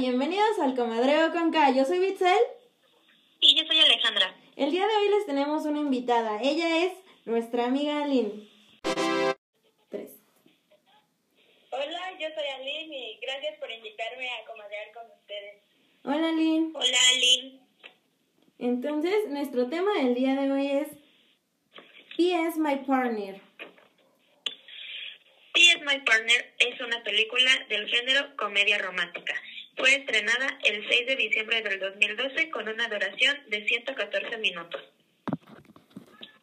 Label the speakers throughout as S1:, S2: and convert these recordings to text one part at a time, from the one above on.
S1: bienvenidos al Comadreo con K. Yo soy Bitzel.
S2: Y yo soy Alejandra.
S1: El día de hoy les tenemos una invitada. Ella es nuestra amiga Lynn. Tres.
S3: Hola, yo soy Aline y gracias por invitarme a comadrear con ustedes.
S1: Hola Lynn.
S2: Hola, Lynn.
S1: Entonces, nuestro tema del día de hoy es P.S. My Partner.
S2: P.S. My Partner es una película del género comedia romántica. Fue estrenada el 6 de diciembre del 2012 con una duración de 114 minutos.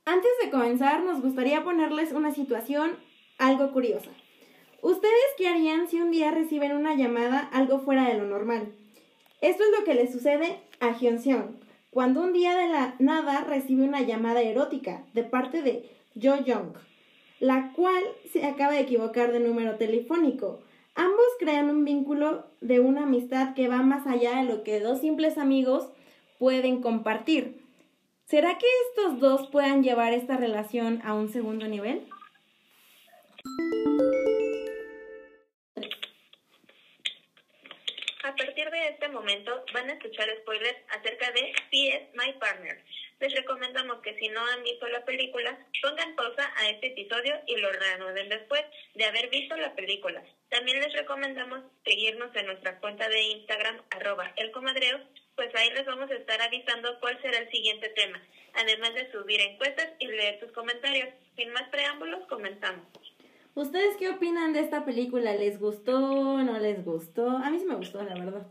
S1: Antes de comenzar, nos gustaría ponerles una situación algo curiosa. ¿Ustedes qué harían si un día reciben una llamada algo fuera de lo normal? Esto es lo que le sucede a Hyunseon, cuando un día de la nada recibe una llamada erótica de parte de Jo Young, la cual se acaba de equivocar de número telefónico. Ambos crean un vínculo de una amistad que va más allá de lo que dos simples amigos pueden compartir. ¿Será que estos dos puedan llevar esta relación a un segundo nivel?
S2: A partir de este momento van a escuchar spoilers acerca de P.S. My Partner. Les recomendamos que si no han visto la película, pongan pausa a este episodio y lo reanuden después de haber visto la película. También les recomendamos seguirnos en nuestra cuenta de Instagram, arroba pues ahí les vamos a estar avisando cuál será el siguiente tema, además de subir encuestas y leer sus comentarios. Sin más preámbulos, comenzamos.
S1: ¿Ustedes qué opinan de esta película? ¿Les gustó? ¿No les gustó? A mí sí me gustó, la verdad.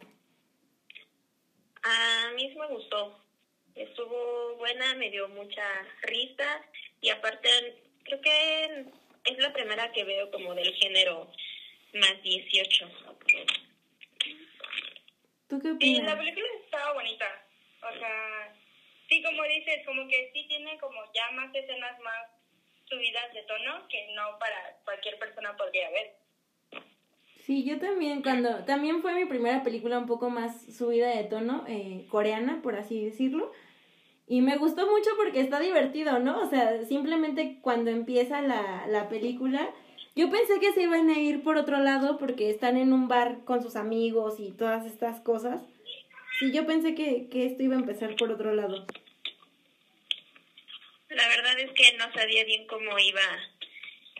S2: A mí sí me gustó. Estuvo buena, me dio mucha risa y aparte creo que es la primera que veo como del género más 18.
S1: ¿Tú qué
S3: Sí, la
S1: opinas?
S3: película estaba bonita. O sea, sí, como dices, como que sí tiene como ya más escenas más subidas de tono que no para cualquier persona podría ver.
S1: Sí, yo también, cuando también fue mi primera película un poco más subida de tono, eh, coreana, por así decirlo. Y me gustó mucho porque está divertido, ¿no? O sea, simplemente cuando empieza la, la película, yo pensé que se iban a ir por otro lado porque están en un bar con sus amigos y todas estas cosas. Sí, yo pensé que, que esto iba a empezar por otro lado.
S2: La verdad es que no sabía bien cómo iba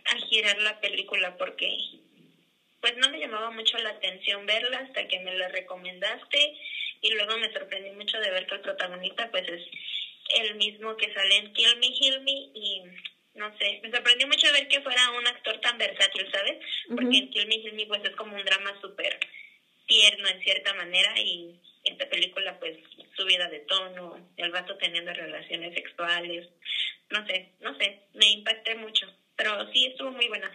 S2: a girar la película porque pues no me llamaba mucho la atención verla hasta que me la recomendaste y luego me sorprendí mucho de ver que el protagonista pues es el mismo que sale en Kill Me, Heal Me y no sé, me sorprendió mucho ver que fuera un actor tan versátil, ¿sabes? Porque en Kill Me, Heal Me pues es como un drama súper tierno en cierta manera y esta película pues subida de tono, el vato teniendo relaciones sexuales, no sé, no sé, me impacté mucho, pero sí estuvo muy buena.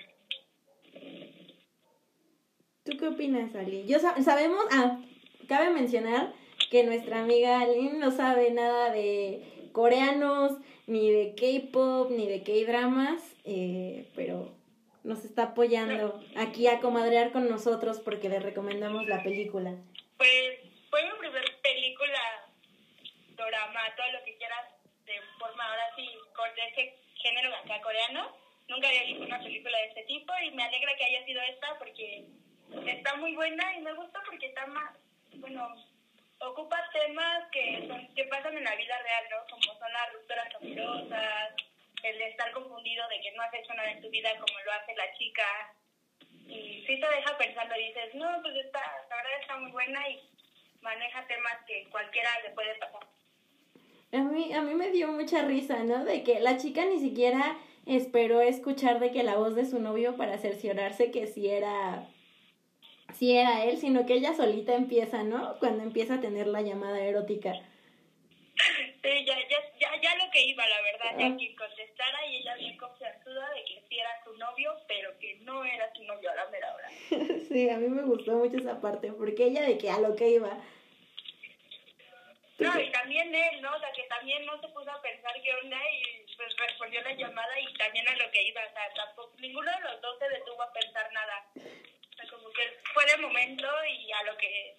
S1: ¿Tú qué opinas, Ali? Yo sa- sabemos, ah, cabe mencionar que nuestra amiga Aline no sabe nada de coreanos, ni de K-pop, ni de K-dramas, eh, pero nos está apoyando aquí a comadrear con nosotros porque le recomendamos la película.
S3: Pues fue mi primer película, drama, todo lo que quieras, de forma ahora sí, de ese género acá coreano. Nunca había visto una película de este tipo y me alegra que haya sido esta porque está muy buena y me gusta porque está más, bueno, ocupa temas que, son, que pasan en la vida real, ¿no? Como son las rupturas amorosas, el estar confundido de que no has hecho nada en tu vida como lo hace la chica. Y sí te deja pensando y dices, no, pues está, la verdad está muy buena y maneja temas que cualquiera le puede pasar.
S1: A mí, a mí me dio mucha risa, ¿no? De que la chica ni siquiera esperó escuchar de que la voz de su novio para cerciorarse que sí era, sí era él, sino que ella solita empieza, ¿no? Cuando empieza a tener la llamada erótica.
S3: Sí, ya, ya, ya, ya lo que iba, la verdad, ya que contestara y ella bien confianzuda de que sí era su novio, pero que no era su novio a la mera hora.
S1: Sí, a mí me gustó mucho esa parte, porque ella de que a lo que iba.
S3: No, y también él, ¿no? O sea, que también no se puso a pensar qué onda y pues respondió la llamada y también a lo que iba. O sea, tampoco, ninguno de los dos se detuvo a pensar nada. O sea, como que fue de momento y a lo que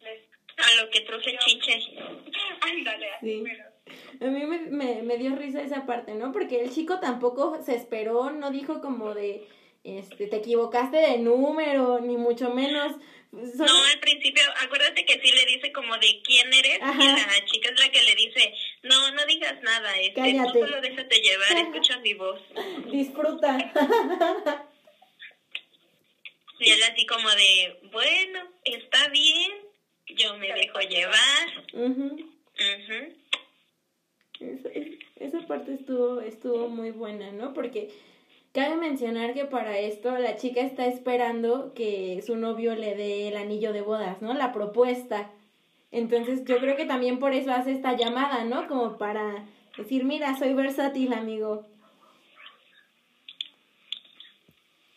S3: les...
S2: A lo que truje chiche.
S3: Ándale, así,
S1: Sí. A mí me, me, me dio risa esa parte, ¿no? Porque el chico tampoco se esperó, no dijo como de, este, te equivocaste de número, ni mucho menos Solo-
S2: No, al principio, acuérdate que sí le dice como de quién eres
S1: Ajá.
S2: y la chica es la que le dice, no, no digas nada, este,
S1: Cállate.
S2: tú solo déjate llevar, escucha mi voz.
S1: Disfruta.
S2: Y él así como de, bueno, está bien, yo me dejo llevar.
S1: Esa, es- esa parte estuvo, estuvo muy buena, ¿no? Porque cabe mencionar que para esto la chica está esperando que su novio le dé el anillo de bodas, ¿no? La propuesta. Entonces yo creo que también por eso hace esta llamada, ¿no? Como para decir, mira, soy versátil, amigo.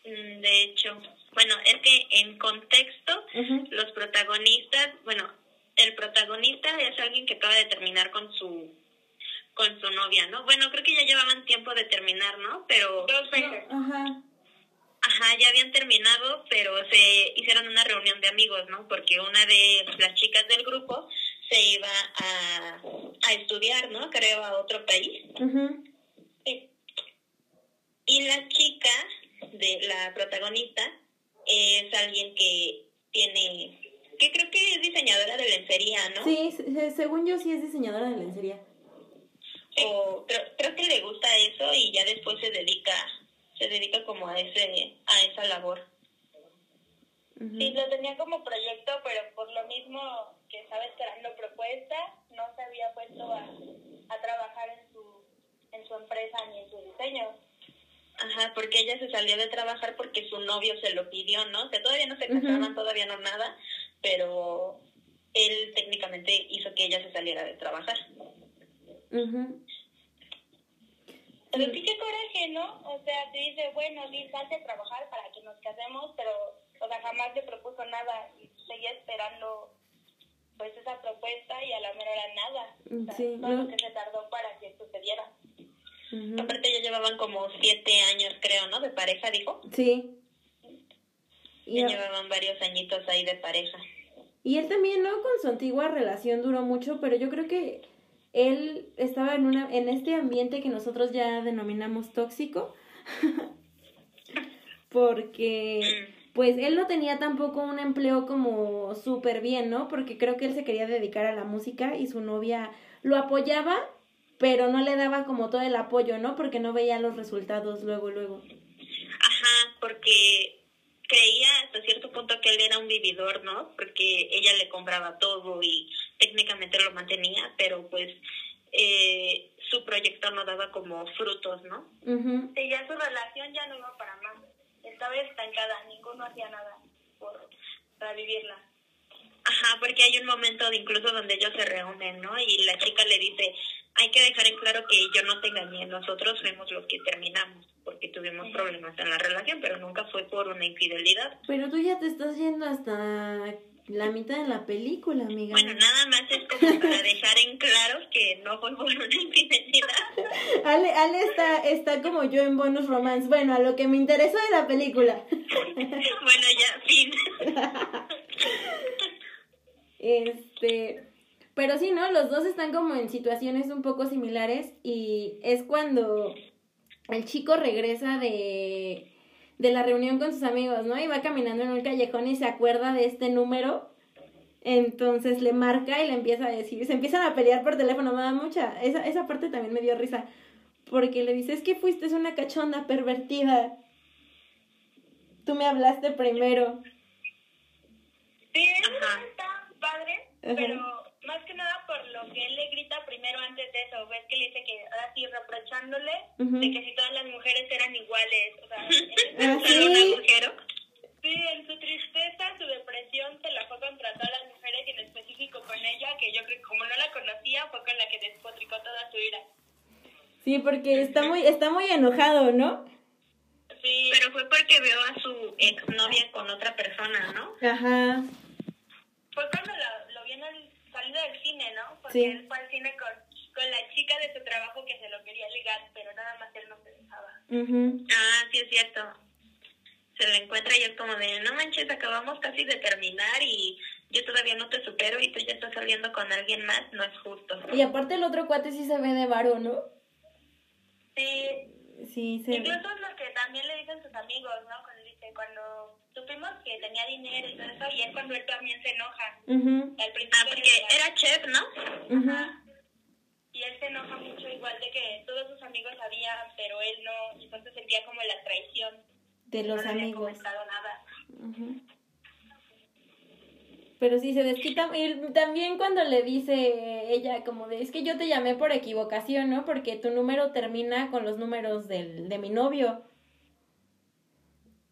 S2: Mm, De hecho, bueno, es que en contexto, los protagonistas, bueno, el protagonista es alguien que acaba de terminar con su con su novia, ¿no? Bueno, creo que ya llevaban tiempo de terminar, ¿no? Pero
S3: Dos veces.
S1: Ajá.
S2: Ajá, ya habían terminado, pero se hicieron una reunión de amigos, ¿no? Porque una de las chicas del grupo se iba a, a estudiar, ¿no? Creo a otro país.
S1: Ujú.
S2: Sí. Y la chica de la protagonista es alguien que tiene, que creo que es diseñadora de lencería, ¿no?
S1: Sí, se- según yo sí es diseñadora de lencería.
S2: O creo, creo que le gusta eso y ya después se dedica, se dedica como a ese, a esa labor.
S1: Ujú.
S3: Sí, lo tenía como proyecto, pero por lo mismo que estaba esperando propuesta, no se había puesto a, a trabajar en su, en su empresa ni en su diseño.
S2: Ajá, porque ella se salió de trabajar porque su novio se lo pidió, ¿no? O sea, todavía no se casaban, todavía no nada, pero él técnicamente hizo que ella se saliera de trabajar.
S1: Ujú.
S3: Pero sí que coraje, ¿no? O sea, te dice, bueno, sí, salte a trabajar para que nos casemos, pero, o sea, jamás le propuso nada y seguía esperando, pues, esa propuesta y a la mera hora nada. O sea,
S1: Sí,
S3: todo
S1: no.
S3: lo que se tardó para que sucediera.
S2: Aparte ya llevaban como siete años, creo, ¿no? De pareja, dijo.
S1: Sí.
S2: Ya llevaban varios añitos ahí de pareja.
S1: y él también, ¿no? Con su antigua relación duró mucho, pero yo creo que él estaba en una en este ambiente que nosotros ya denominamos tóxico. Porque pues él no tenía tampoco un empleo como súper bien, ¿no? Porque creo que él se quería dedicar a la música y su novia lo apoyaba, pero no le daba como todo el apoyo, ¿no? Porque no veía los resultados luego, luego.
S2: Ajá, porque creía hasta cierto punto que él era un vividor, ¿no? Porque ella le compraba todo y técnicamente lo mantenía, pero pues eh, su proyecto no daba como frutos, ¿no?
S1: Ujú.
S3: Sí, ya su relación ya no iba para más. Estaba estancada, ninguno hacía nada por, para vivirla.
S2: Ajá, porque hay un momento de incluso donde ellos se reúnen, ¿no? Y la chica le dice, hay que dejar en claro que yo no te engañé, nosotros fuimos los que terminamos, porque tuvimos problemas en la relación, pero nunca fue por una infidelidad.
S1: Pero tú ya te estás yendo hasta la mitad de la película, amiga.
S2: Bueno, nada más es como para dejar en claro que no fue por una infidelidad.
S1: Ale, Ale está, está como yo en bonus romance. Bueno, a lo que me interesó de la película.
S2: bueno, ya, fin.
S1: Este, pero sí, ¿no? Los dos están como en situaciones un poco similares y es cuando el chico regresa de, de la reunión con sus amigos, ¿no? Y va caminando en un callejón y se acuerda de este número. Entonces le marca y le empieza a decir, se empiezan a pelear por teléfono, me da mucha, esa, esa parte también me dio risa, porque le dice, es que fuiste una cachonda pervertida, tú me hablaste primero.
S3: Sí,
S2: Ajá.
S1: Ajá.
S3: pero más que nada por lo que él le grita primero antes de eso. Ves que le dice que ahora sí reprochándole de que si todas las mujeres eran iguales. O sea,
S1: Ah,
S3: en,
S2: Solo un
S1: sí.
S2: agujero.
S3: sí, en su tristeza, su depresión, se la fue contra todas las mujeres y en específico con ella, que yo creo que como no la conocía, fue con la que despotricó toda su ira.
S1: Sí, porque está muy, está muy enojado, ¿no?
S3: Sí,
S2: Pero fue porque vio a su exnovia con otra persona, ¿no?
S1: Ajá.
S3: fue cuando lo, lo salido del cine, ¿no? Porque
S1: Sí.
S3: él fue al cine con, con la chica de su trabajo que se lo quería ligar, pero nada más él no se dejaba.
S1: Ujú.
S2: Ah, sí es cierto. Se la encuentra y es como de, no manches, acabamos casi de terminar y yo todavía no te supero y tú ya estás saliendo con alguien más, no es justo.
S1: Y aparte el otro cuate sí se ve de varo, ¿no?
S3: Sí,
S1: Sí, se
S3: incluso es lo que también le dicen sus amigos, ¿no? Cuando dice, cuando supimos conocemos que tenía dinero y todo eso, y es cuando él también se enoja.
S1: Ujú,
S3: Al principio
S2: Ah, porque
S3: de la-
S2: era chef, ¿no?
S1: ujú.
S3: Y él se enoja mucho, igual de que todos sus amigos sabían, pero él no, y entonces sentía como la traición.
S1: De
S3: no
S1: los
S3: le había
S1: amigos.
S3: comentado nada.
S1: Ujú. Pero sí se desquita. Y también cuando le dice ella, como de, es que yo te llamé por equivocación, ¿no? Porque tu número termina con los números del, de mi novio.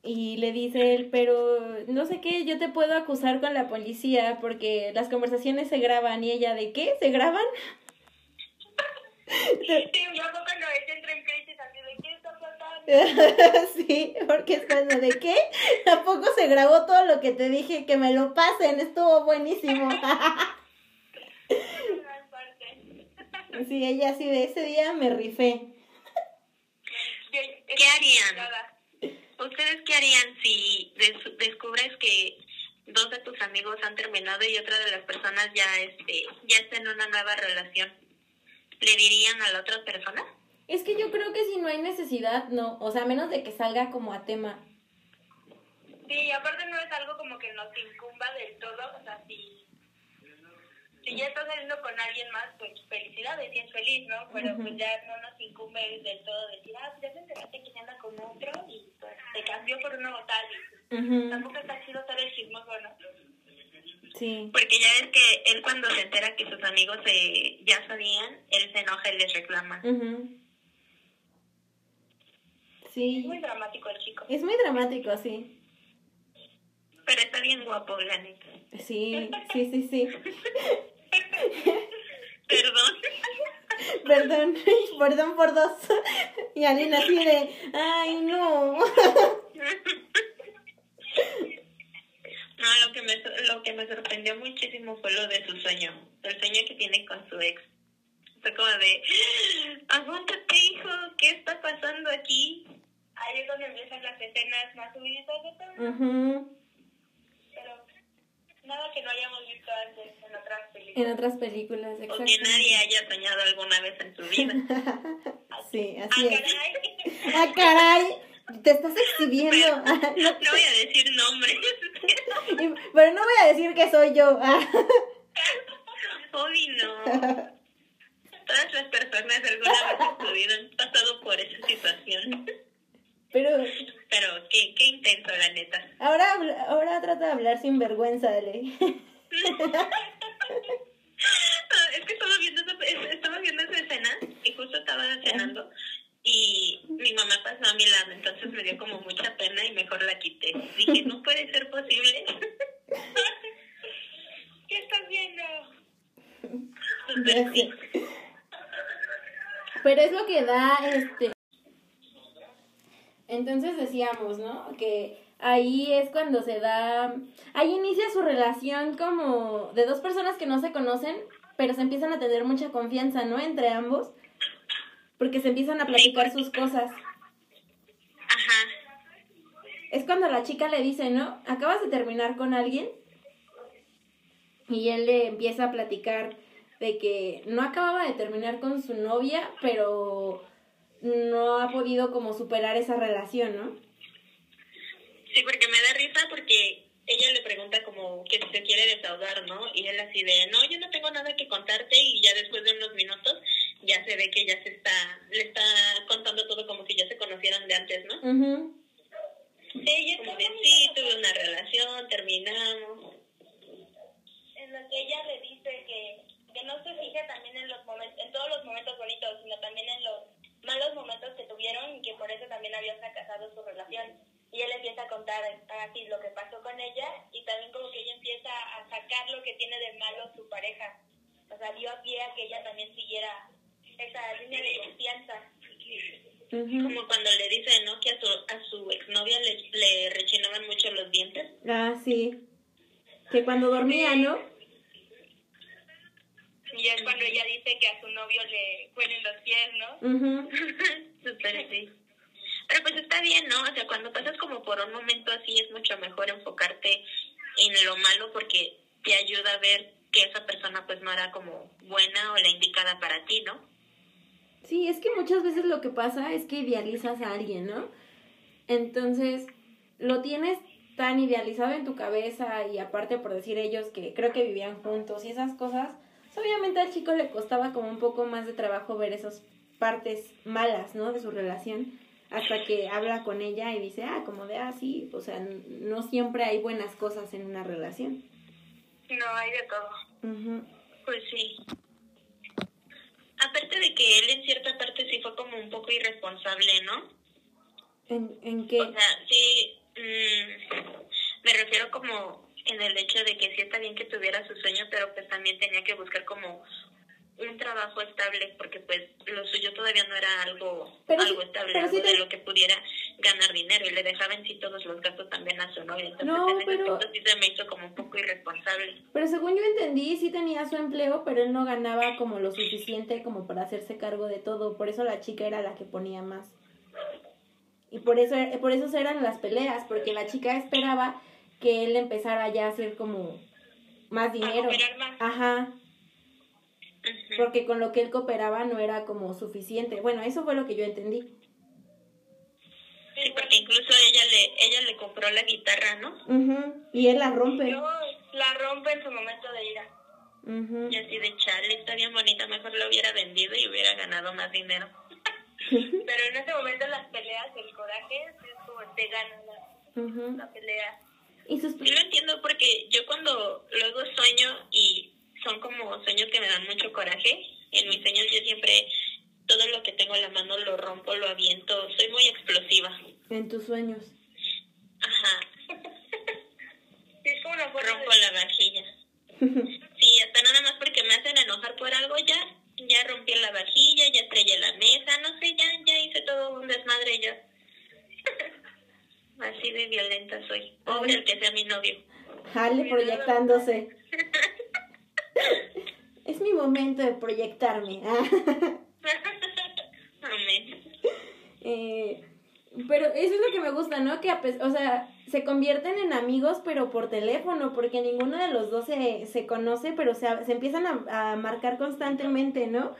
S1: Y le dice él, pero no sé qué, yo te puedo acusar con la policía porque las conversaciones se graban. Y ella, ¿de qué? ¿Se graban?
S3: Sí, luego cuando ella entra en crisis, así de, ¿qué está pasando?
S1: sí, porque es cuando de qué. ¿A poco se grabó todo lo que te dije? Que me lo pasen, estuvo buenísimo. Sí, ella así de ese día me rifé.
S3: ¿Qué
S2: ¿Qué harían? ¿Ustedes qué harían si des- descubres que dos de tus amigos han terminado y otra de las personas ya este ya está en una nueva relación? ¿Le dirían a la otra persona?
S1: Es que yo creo que si no hay necesidad, no. O sea, a menos de que salga como a tema.
S3: Sí, aparte no es algo como que nos incumba del todo, o sea, si, si ya estás saliendo con alguien más, pues felicidades, y es feliz, ¿no? Pero pues ya no nos incumbe del todo decir, ah, pues ya te enteraste que ya anda con otro y pues te cambió por un nuevo tal. Y, Tampoco está chido ser el chismoso, ¿no?
S1: Sí.
S2: Porque ya ves que él cuando se entera que sus amigos eh, ya sabían, él se enoja y les reclama.
S3: Es
S1: Sí.
S3: muy dramático el chico.
S1: Es muy dramático, sí.
S2: Pero está bien guapo, la neta.
S1: Sí, sí, sí, sí.
S2: Perdón.
S1: Perdón, perdón por dos. Y Alina así de, ay, no.
S2: No, lo que me lo que me sorprendió muchísimo fue lo de su sueño, el sueño que tiene con su ex. Fue como de, aguántate hijo, ¿qué está pasando aquí?
S3: Ahí es donde empiezan las escenas más subidas de todo, nada que no hayamos visto antes en otras
S1: En
S3: películas.
S1: otras películas,
S2: O que
S1: exacto.
S2: nadie haya soñado alguna vez en su vida.
S1: Sí,
S3: Ah,
S1: así es.
S3: caray.
S1: Ah, caray, te estás exhibiendo. Ah,
S2: No, voy a decir nombres.
S1: Pero no voy a decir que soy yo. Ah.
S2: Hoy no. Todas las personas alguna vez en han pasado por esa situación.
S1: Pero
S2: Pero qué, qué intenso, la neta.
S1: ahora, ahora trata de hablar sin vergüenza, Ale.
S2: Es que estaba viendo, estaba viendo esa escena y justo estaba cenando y mi mamá pasó a mi lado, entonces me dio como mucha pena y mejor la quité. Dije, no puede ser posible.
S3: ¿Qué estás viendo?
S1: Pero es lo que da este. Entonces decíamos, ¿no? Que ahí es cuando se da. Ahí inicia su relación como de dos personas que no se conocen, pero se empiezan a tener mucha confianza, ¿no? Entre ambos. Porque se empiezan a platicar sus cosas.
S2: Ajá.
S1: Es cuando la chica le dice, ¿no? Acabas de terminar con alguien. Y él le empieza a platicar de que no acababa de terminar con su novia, pero no ha podido como superar esa relación, ¿no?
S2: Sí, porque me da risa porque ella le pregunta como que si se quiere desahogar, ¿no? Y él así de, no, yo no tengo nada que contarte y ya después de unos minutos ya se ve que ya se está, le está contando todo como si ya se conocieran de antes, ¿no?
S1: Ujú.
S3: Sí, y
S2: Como de, sí, tuve una relación, terminamos.
S3: en lo que ella le dice que, que no se fije también en los momentos, en todos los momentos bonitos, sino también en los malos momentos que tuvieron y que por eso también había fracasado su relación. Y él empieza a contar así lo que pasó con ella y también como que ella empieza a sacar lo que tiene de malo su pareja. O sea, dio a pie a que ella también siguiera esa línea de confianza.
S2: Como cuando le dice, ¿no? Que a su, a su exnovia le, le rechinaban mucho los dientes.
S1: Ah, sí. Que cuando dormía, ¿no?
S3: Y es cuando ella dice que a su novio le huelen los pies, ¿no?
S1: Ujú.
S2: Súper sí. Pero pues está bien, ¿no? O sea, cuando pasas como por un momento así es mucho mejor enfocarte en lo malo porque te ayuda a ver que esa persona pues no era como buena o la indicada para ti, ¿no?
S1: Sí, es que muchas veces lo que pasa es que idealizas a alguien, ¿no? Entonces, lo tienes tan idealizado en tu cabeza y aparte por decir ellos que creo que vivían juntos y esas cosas, obviamente al chico le costaba como un poco más de trabajo ver esas partes malas, ¿no? De su relación hasta que habla con ella y dice, ah, como de, ah, sí, o sea, no siempre hay buenas cosas en una relación.
S3: No, hay de todo.
S1: Ujú.
S2: Pues sí. Aparte de que él en cierta parte sí fue como un poco irresponsable, ¿no?
S1: ¿En, en qué?
S2: O sea, sí, mm, me refiero como en el hecho de que sí está bien que tuviera su sueño, pero pues también tenía que buscar como un trabajo estable, porque pues lo suyo todavía no era algo,
S1: Pero
S2: algo estable, algo
S1: te-
S2: de lo que pudiera ganar dinero, y le dejaba en sí todos los gastos también a su novia. Entonces
S1: No,
S2: en ese
S1: pero-
S2: aspecto sí se me hizo como un poco irresponsable.
S1: Pero según yo entendí, sí tenía su empleo, pero él no ganaba como lo suficiente como para hacerse cargo de todo. Por eso la chica era la que ponía más. Y por eso, por eso eran las peleas, porque la chica esperaba que él empezara ya a hacer como más dinero.
S3: cooperar más.
S1: Ajá, porque con lo que él cooperaba no era como suficiente. Bueno, eso fue lo que yo entendí.
S2: Sí, porque incluso ella le, ella le compró la guitarra, ¿no?
S1: Ujú, Y él la rompe.
S3: Yo la rompe en su momento de ira.
S1: Ujú.
S2: Y así de chale, está bien bonita, mejor lo hubiera vendido y hubiera ganado más dinero.
S3: Pero en ese momento las peleas, el coraje, es como te gana la, la pelea.
S1: Y sus...
S2: Yo lo entiendo porque yo cuando luego sueño y son como sueños que me dan mucho coraje, en mis sueños yo siempre todo lo que tengo en la mano lo rompo, lo aviento, soy muy explosiva.
S1: En tus sueños.
S2: Ajá,
S3: Sí, es como una forma
S2: rompo
S3: de...
S2: la vajilla. Sí, hasta nada más porque me hacen enojar por algo ya, ya rompí la vajilla, ya estrellé la mesa, no sé, ya, ya hice todo un desmadre yo. Así de violenta soy. Pobre el que sea mi novio.
S1: Jale proyectándose. Es mi momento de proyectarme.
S2: Amén.
S1: Eh, pero eso es lo que me gusta, ¿no? Que, o sea, se convierten en amigos, pero por teléfono, porque ninguno de los dos se, se conoce, pero se, se empiezan a, a marcar constantemente, ¿no?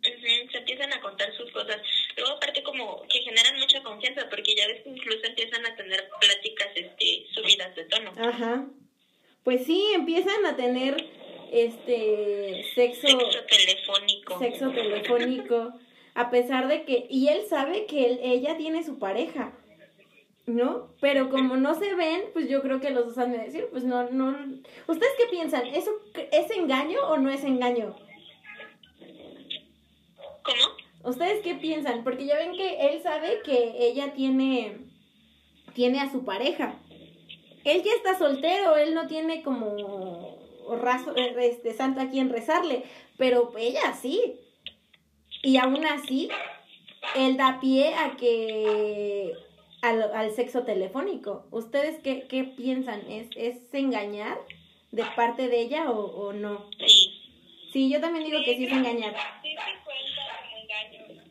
S2: Ujú, se empiezan a contar sus cosas. Luego aparte como que generan mucha confianza porque ya ves que incluso empiezan a tener pláticas este subidas de tono.
S1: Ajá. Pues sí, empiezan a tener este sexo,
S2: Sexo telefónico.
S1: sexo telefónico, a pesar de que, y él sabe que él- ella tiene su pareja, ¿no? Pero como no se ven, pues yo creo que los dos han de decir, pues no, no. ¿Ustedes qué piensan? ¿Eso es engaño o no es engaño? ¿Ustedes qué piensan? Porque ya ven que él sabe que ella tiene, tiene a su pareja. Él ya está soltero, él no tiene como raso, este, santo a quien rezarle, pero ella sí. Y aún así, él da pie a que al, sexo telefónico. ¿Ustedes qué, qué piensan? ¿Es, ¿Es engañar de parte de ella o, o no?
S2: Sí,
S1: yo también digo que sí es engañar.
S3: Sí, sí cuenta como engaño.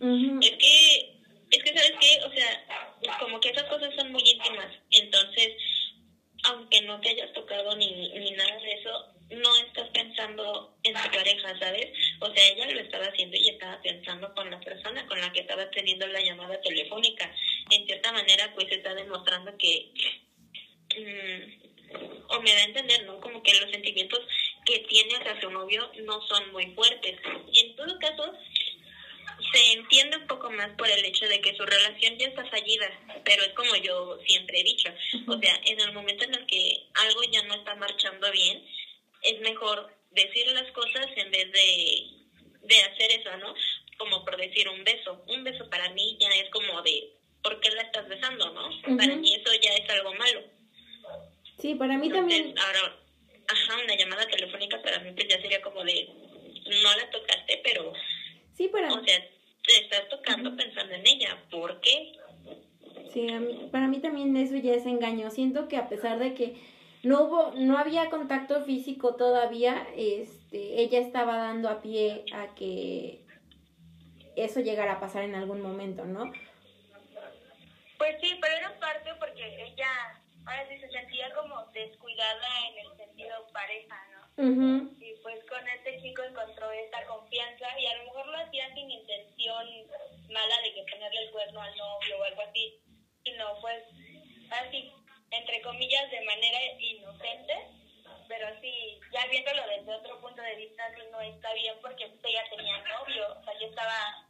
S2: Es que, es que, ¿sabes qué? O sea, como que esas cosas son muy íntimas. Entonces, aunque no te hayas tocado ni, ni nada de eso, no estás pensando en tu pareja, ¿sabes? O sea, ella lo estaba haciendo y estaba pensando con la persona con la que estaba teniendo la llamada telefónica. En cierta manera, pues está demostrando que, mm, o me da a entender, ¿no? Como que los sentimientos que tiene hacia su novio no son muy fuertes. En todo caso, se entiende un poco más por el hecho de que su relación ya está fallida, pero es como yo siempre he dicho, o sea, en el momento en el que algo ya no está marchando bien, es mejor decir las cosas en vez de, de hacer eso, ¿no? Como por decir un beso. Un beso para mí ya es como de, ¿por qué la estás besando, no? Para mí eso ya es algo malo.
S1: Sí, para mí
S2: Entonces,
S1: también.
S2: ahora, ajá, una llamada telefónica para mí pues ya sería como de, no la tocaste, pero
S1: Sí, para,
S2: o sea, te estás tocando pensando en ella. ¿Por qué?
S1: sí, mí- para mí también eso ya es engaño. Siento que a pesar de que no hubo, no había contacto físico todavía, este, ella estaba dando a pie a que eso llegara a pasar en algún momento, ¿no?
S3: Pues sí, pero era parte porque ella, ahora sí se sentía como descuidada en el sentido pareja, ¿no?
S1: Ujú.
S3: Y pues con este chico encontró esta confianza y a lo mejor lo hacía sin intención mala de que ponerle el cuerno al novio o algo así, sino pues así, entre comillas, de manera inocente, pero sí, ya viéndolo desde otro punto de vista, sí no está bien porque ella tenía novio, o sea, yo estaba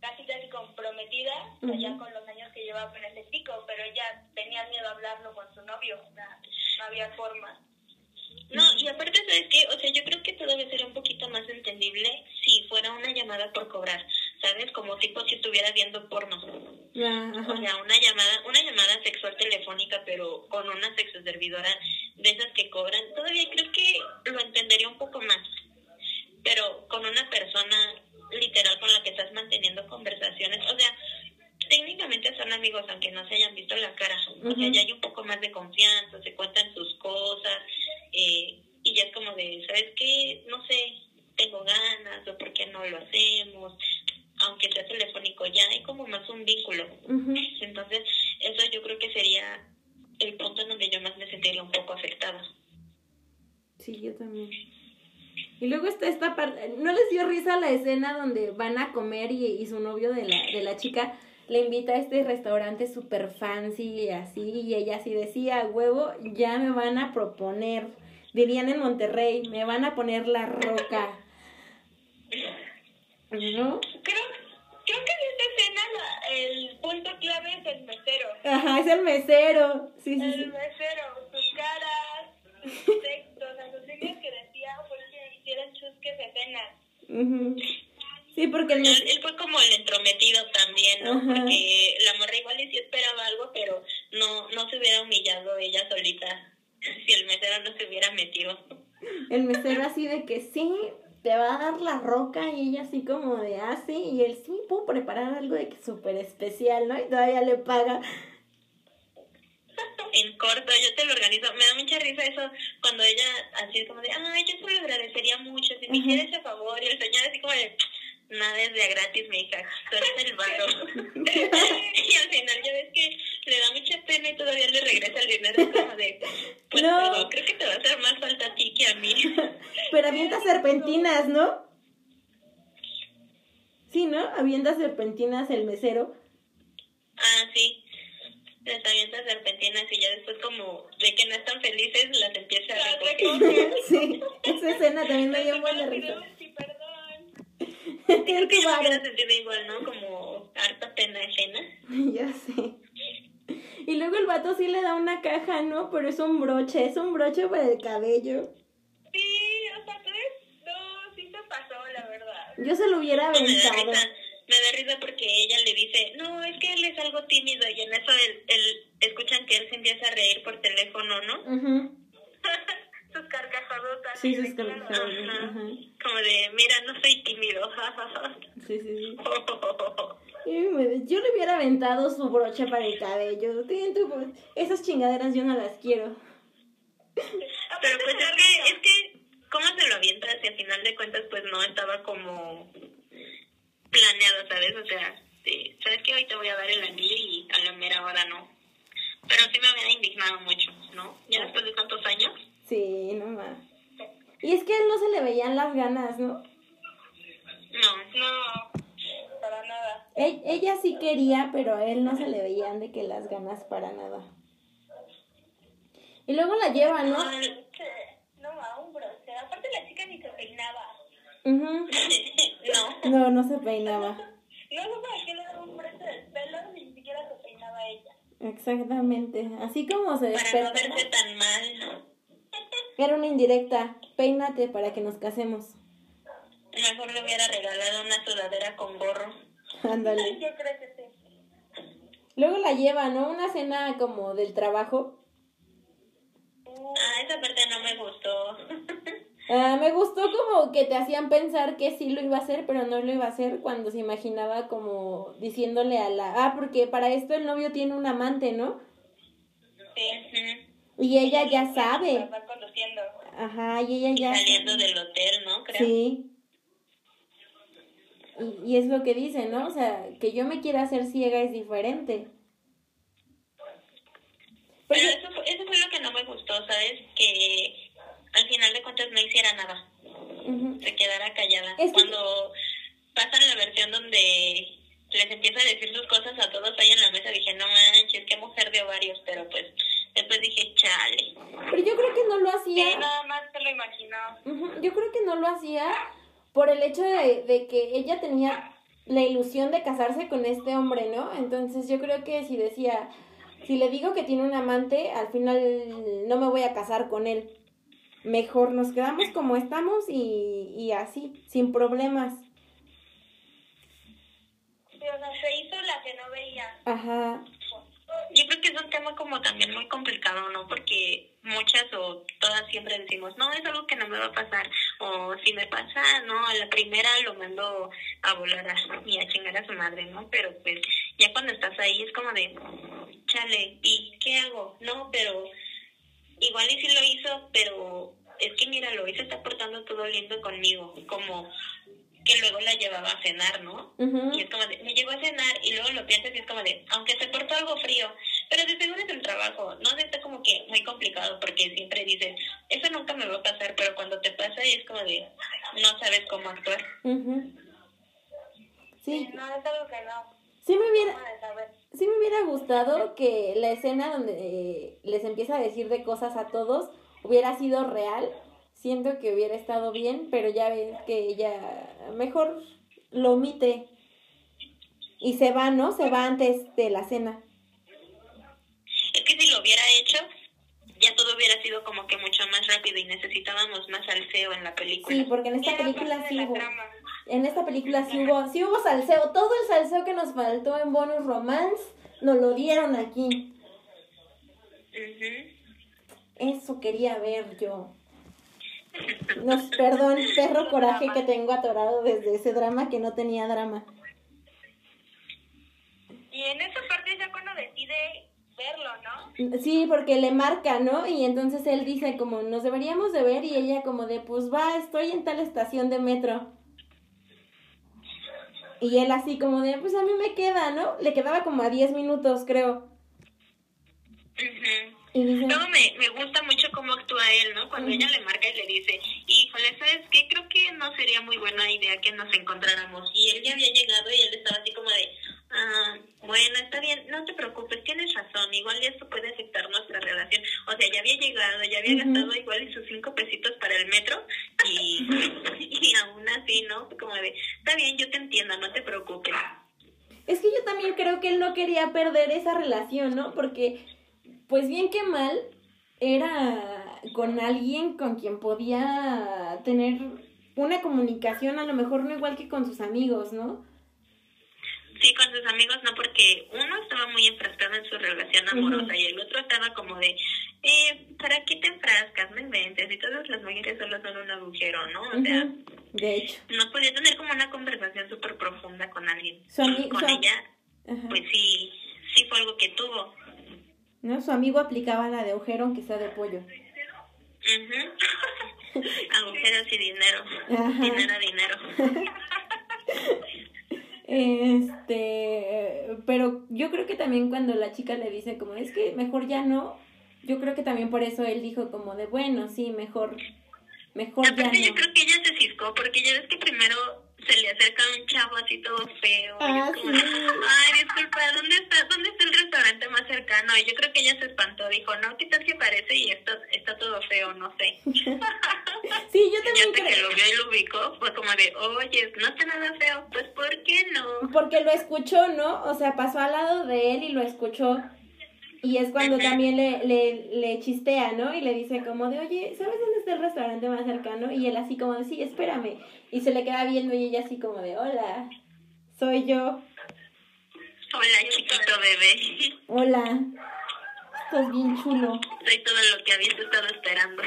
S3: casi casi comprometida, o sea, ya con los años que llevaba con ese chico, pero ella tenía miedo a hablarlo con su novio, o sea, no había forma.
S2: No, y aparte, ¿sabes qué? O sea, yo creo que todavía sería un poquito más entendible si fuera una llamada por cobrar, ¿sabes? Como tipo si estuviera viendo porno. O sea, una llamada, una llamada sexual telefónica, pero con una sexoservidora de esas que cobran, todavía creo que lo entendería un poco más. Pero con una persona literal con la que estás manteniendo conversaciones, o sea, técnicamente son amigos aunque no se hayan visto la cara. O sea, ya hay un poco más de confianza, se cuentan sus cosas, eh, y ya es como de, ¿sabes qué? No sé, tengo ganas, o por qué no lo hacemos, aunque sea telefónico, ya hay como más un vínculo. Entonces, eso yo creo que sería el punto en donde yo más me sentiría un poco afectada.
S1: Sí, yo también. Y luego está esta parte, ¿no les dio risa la escena donde van a comer y, y su novio de la, de la chica le invita a este restaurante super fancy y así, y ella así decía, huevo, ya me van a proponer, dirían en Monterrey, me van a poner la roca. ¿No?
S3: Creo, creo que en esta escena la- el punto clave es el mesero.
S1: Ajá, es el mesero. Sí, sí,
S3: El
S1: sí.
S3: mesero, sus caras, sus textos, las noticias que decía fue que hicieran chusques escenas.
S1: Ujú. Sí, porque el
S2: Él, él fue como el entrometido también, ¿no?
S1: Ajá.
S2: Porque la morra igual y sí esperaba algo, pero no, no se hubiera humillado ella solita si el mesero no se hubiera metido.
S1: El mesero así de que sí, te va a dar la roca y ella así como de así y él sí, puedo preparar algo de que súper especial, ¿no? Y todavía le paga.
S2: En corto, yo te lo organizo. Me da mucha risa eso cuando ella así como de, ay, yo se lo agradecería mucho si me
S1: Ajá.
S2: hiciera ese favor. Y el señor así como de, nada es de a gratis, mi hija, tú eres el varo. y al final ya ves que le da mucha pena y todavía le regresa el dinero. Como de, pues
S1: No.
S2: perdón, creo que te va a hacer más falta a ti que a mí.
S1: Pero avienta serpentinas, ¿no? Sí, ¿no? Avienta serpentinas el mesero.
S2: ah, sí. Les avienta serpentinas y ya después como de que no están felices las empieza a recoger.
S3: recoge.
S1: Sí, esa escena también me dio buena risa.
S3: pero, Sí, perdón.
S1: Ten
S2: Creo que yo me hubiera sentido igual, ¿no? Como harta pena ajena.
S1: Ya sé. Y luego el vato sí le da una caja, ¿no? Pero es un broche, es un broche para el cabello.
S3: Sí, o sea, tres, no, sí se pasó, la verdad.
S1: Yo se lo hubiera aventado.
S2: me da risa porque ella le dice, no, es que él es algo tímido y en eso él, él- escuchan que él se empieza a reír por teléfono, ¿no?
S1: Ujú.
S3: sus carcajadotas.
S1: Sí, sus.
S2: Ajá.
S1: Ajá.
S2: Como de, mira, no soy tímido.
S1: Sí, sí, sí. Yo le hubiera aventado su broche para el cabello. Esas chingaderas yo no las quiero.
S2: Pero pues es que, es que, ¿cómo se lo avientas? Y al final de cuentas, pues no estaba como planeado, ¿sabes? O sea, sí, ¿sabes que Hoy te voy a dar el anillo y a la mera hora no. Pero sí me hubiera indignado mucho, ¿no? Ya después de tantos años.
S1: Sí, no más. Y es que a él no se le veían las ganas, ¿no?
S2: No,
S3: No, para nada.
S1: E- ella sí quería, pero a él no se le veían de que las ganas para nada. Y luego la llevan, ¿no?
S2: no.
S3: No, a un broche. Aparte la chica ni se peinaba.
S1: Ujú.
S2: no.
S1: No, no se peinaba.
S3: No sé para qué le daba un broche del pelo ni siquiera se peinaba ella.
S1: Exactamente. Así como se
S2: Para no
S1: despertó.
S2: verse tan mal.
S1: Era una indirecta. Peínate para que nos casemos.
S2: Mejor le hubiera regalado una sudadera con gorro.
S1: Ándale.
S3: Yo creo que sí.
S1: Luego la llevan, ¿no? Una cena como del trabajo.
S2: Ah, esa parte no me gustó.
S1: Ah, me gustó como que te hacían pensar que sí lo iba a hacer, pero no lo iba a hacer cuando se imaginaba como diciéndole a la... Ah, porque para esto el novio tiene un amante, ¿no?
S2: Sí.
S1: Y ella ya sabe.
S3: Va conduciendo.
S1: Ajá, y ella ya...
S2: Saliendo del hotel, ¿no? Creo.
S1: Sí. Y, y es lo que dice, ¿no? O sea, que yo me quiera hacer ciega es diferente.
S2: Pero eso, fue- eso fue lo que no me gustó, ¿sabes? Que al final de cuentas no hiciera nada. Se quedara callada.
S1: Es que-
S2: Cuando pasan la versión donde les empieza a decir sus cosas a todos ahí en la mesa, dije, no manches, qué mujer de ovarios, pero pues después dije, chale.
S1: Pero yo creo que no lo hacía.
S3: Sí, nada más se lo imaginó.
S1: Ujú, Yo creo que no lo hacía por el hecho de, de que ella tenía la ilusión de casarse con este hombre, ¿no? Entonces yo creo que si decía, si le digo que tiene un amante, al final no me voy a casar con él. Mejor nos quedamos como estamos y, y así, sin problemas.
S3: Sí, o sea, se hizo la que no veía.
S1: Ajá.
S2: Yo creo que es un tema como también muy complicado, ¿no? Porque muchas o todas siempre decimos, no, es algo que no me va a pasar. O si me pasa, no, a la primera lo mando a volar a, y a chingar a su madre, ¿no? Pero pues ya cuando estás ahí es como de, chale, ¿y qué hago? No, pero igual y sí lo hizo, pero es que míralo, hoy se está portando todo lindo conmigo, como que luego la llevaba a cenar, ¿no? Y es como de, me llevó a cenar y luego lo piensas y es como de, aunque se portó algo frío, pero de seguro es el trabajo, no está como que muy complicado porque siempre dices, eso nunca me va a pasar, pero cuando te pasa y es como de, no sabes cómo actuar.
S1: Ujú. Sí,
S3: No, es algo que no.
S1: sí me hubiera. Sí me hubiera gustado que la escena donde eh, les empieza a decir de cosas a todos hubiera sido real. Siento que hubiera estado bien, pero ya ves que ella mejor lo omite. Y se va, ¿no? Se va antes de la cena.
S2: Es que si lo hubiera hecho, ya todo hubiera sido como que mucho más rápido y necesitábamos más salseo en la película.
S1: Sí, porque en esta
S3: era
S1: película sí hubo. En esta película sí hubo, sí hubo salseo. Todo el salseo que nos faltó en Bonus Romance nos lo dieron aquí. Eso quería ver yo. Nos, perdón, perro coraje que tengo atorado desde ese drama que no tenía drama.
S3: Y en esa parte ya cuando decide verlo, ¿no?
S1: Sí, porque le marca, ¿no? Y entonces él dice como, nos deberíamos de ver y ella como de, pues va, estoy en tal estación de metro. Y él así como de, pues a mí me queda, ¿no? Le quedaba como a 10 minutos, creo.
S2: Ujú.
S1: Dice,
S2: Luego me, me gusta mucho cómo actúa él, ¿no? Cuando
S1: Ujú.
S2: ella le marca y le dice, híjole, ¿sabes qué? Creo que no sería muy buena idea que nos encontráramos. Y él ya había llegado y él estaba así como de, ah, bueno, está bien, no te preocupes, tienes razón, igual esto puede afectar nuestra relación. O sea, ya había llegado, ya había
S1: Ujú.
S2: gastado igual y sus cinco pesitos para el metro y, y aún así, ¿no? Como de, está bien, yo te entiendo, no te preocupes.
S1: Es que yo también creo que él no quería perder esa relación, ¿no? Porque, pues bien que mal, era con alguien con quien podía tener una comunicación, a lo mejor no igual que con sus amigos, ¿no?
S2: Sí, con sus amigos no, porque uno estaba muy enfrascado en su relación amorosa y el otro estaba como de, eh, ¿para qué te enfrascas? No inventes, y todas las mujeres solo son un agujero, ¿no? O sea.
S1: De hecho.
S2: no podía tener como una conversación súper profunda con alguien.
S1: Su
S2: con
S1: su-
S2: ella, pues sí, sí fue algo que tuvo.
S1: ¿No? Su amigo aplicaba la de agujero aunque sea de pollo.
S2: Ujú. Agujeros y dinero.
S1: Ajá.
S2: Dinero, dinero.
S1: Este, pero yo creo que también cuando la chica le dice como, es que mejor ya no, yo creo que también por eso él dijo como de, bueno, sí, mejor, mejor ya
S2: yo creo que ella se ciscó, porque ya ves que primero se le acerca un chavo así todo feo. y
S1: Ah,
S2: es como,
S1: sí.
S2: Ay, disculpa, ¿dónde está, ¿dónde está el restaurante más cercano? Y yo creo que ella se espantó, dijo, no, ¿qué tal que parece? Y está, está todo feo, no sé.
S1: Sí, yo
S2: Y
S1: también
S2: hasta que
S1: creo.
S2: lo vio y lo ubicó, fue como de, oye, no está nada feo, pues ¿por qué no?
S1: Porque lo escuchó, ¿no? O sea, pasó al lado de él y lo escuchó. Y es cuando también le, le, le chistea, ¿no? Y le dice como de, oye, ¿sabes dónde está el restaurante más cercano? Y él así como de, sí, espérame. Y se le queda viendo y ella así como de, hola, soy yo.
S2: Hola, chiquito bebé.
S1: Hola, estás bien chulo.
S2: Soy todo lo que habías estado esperando,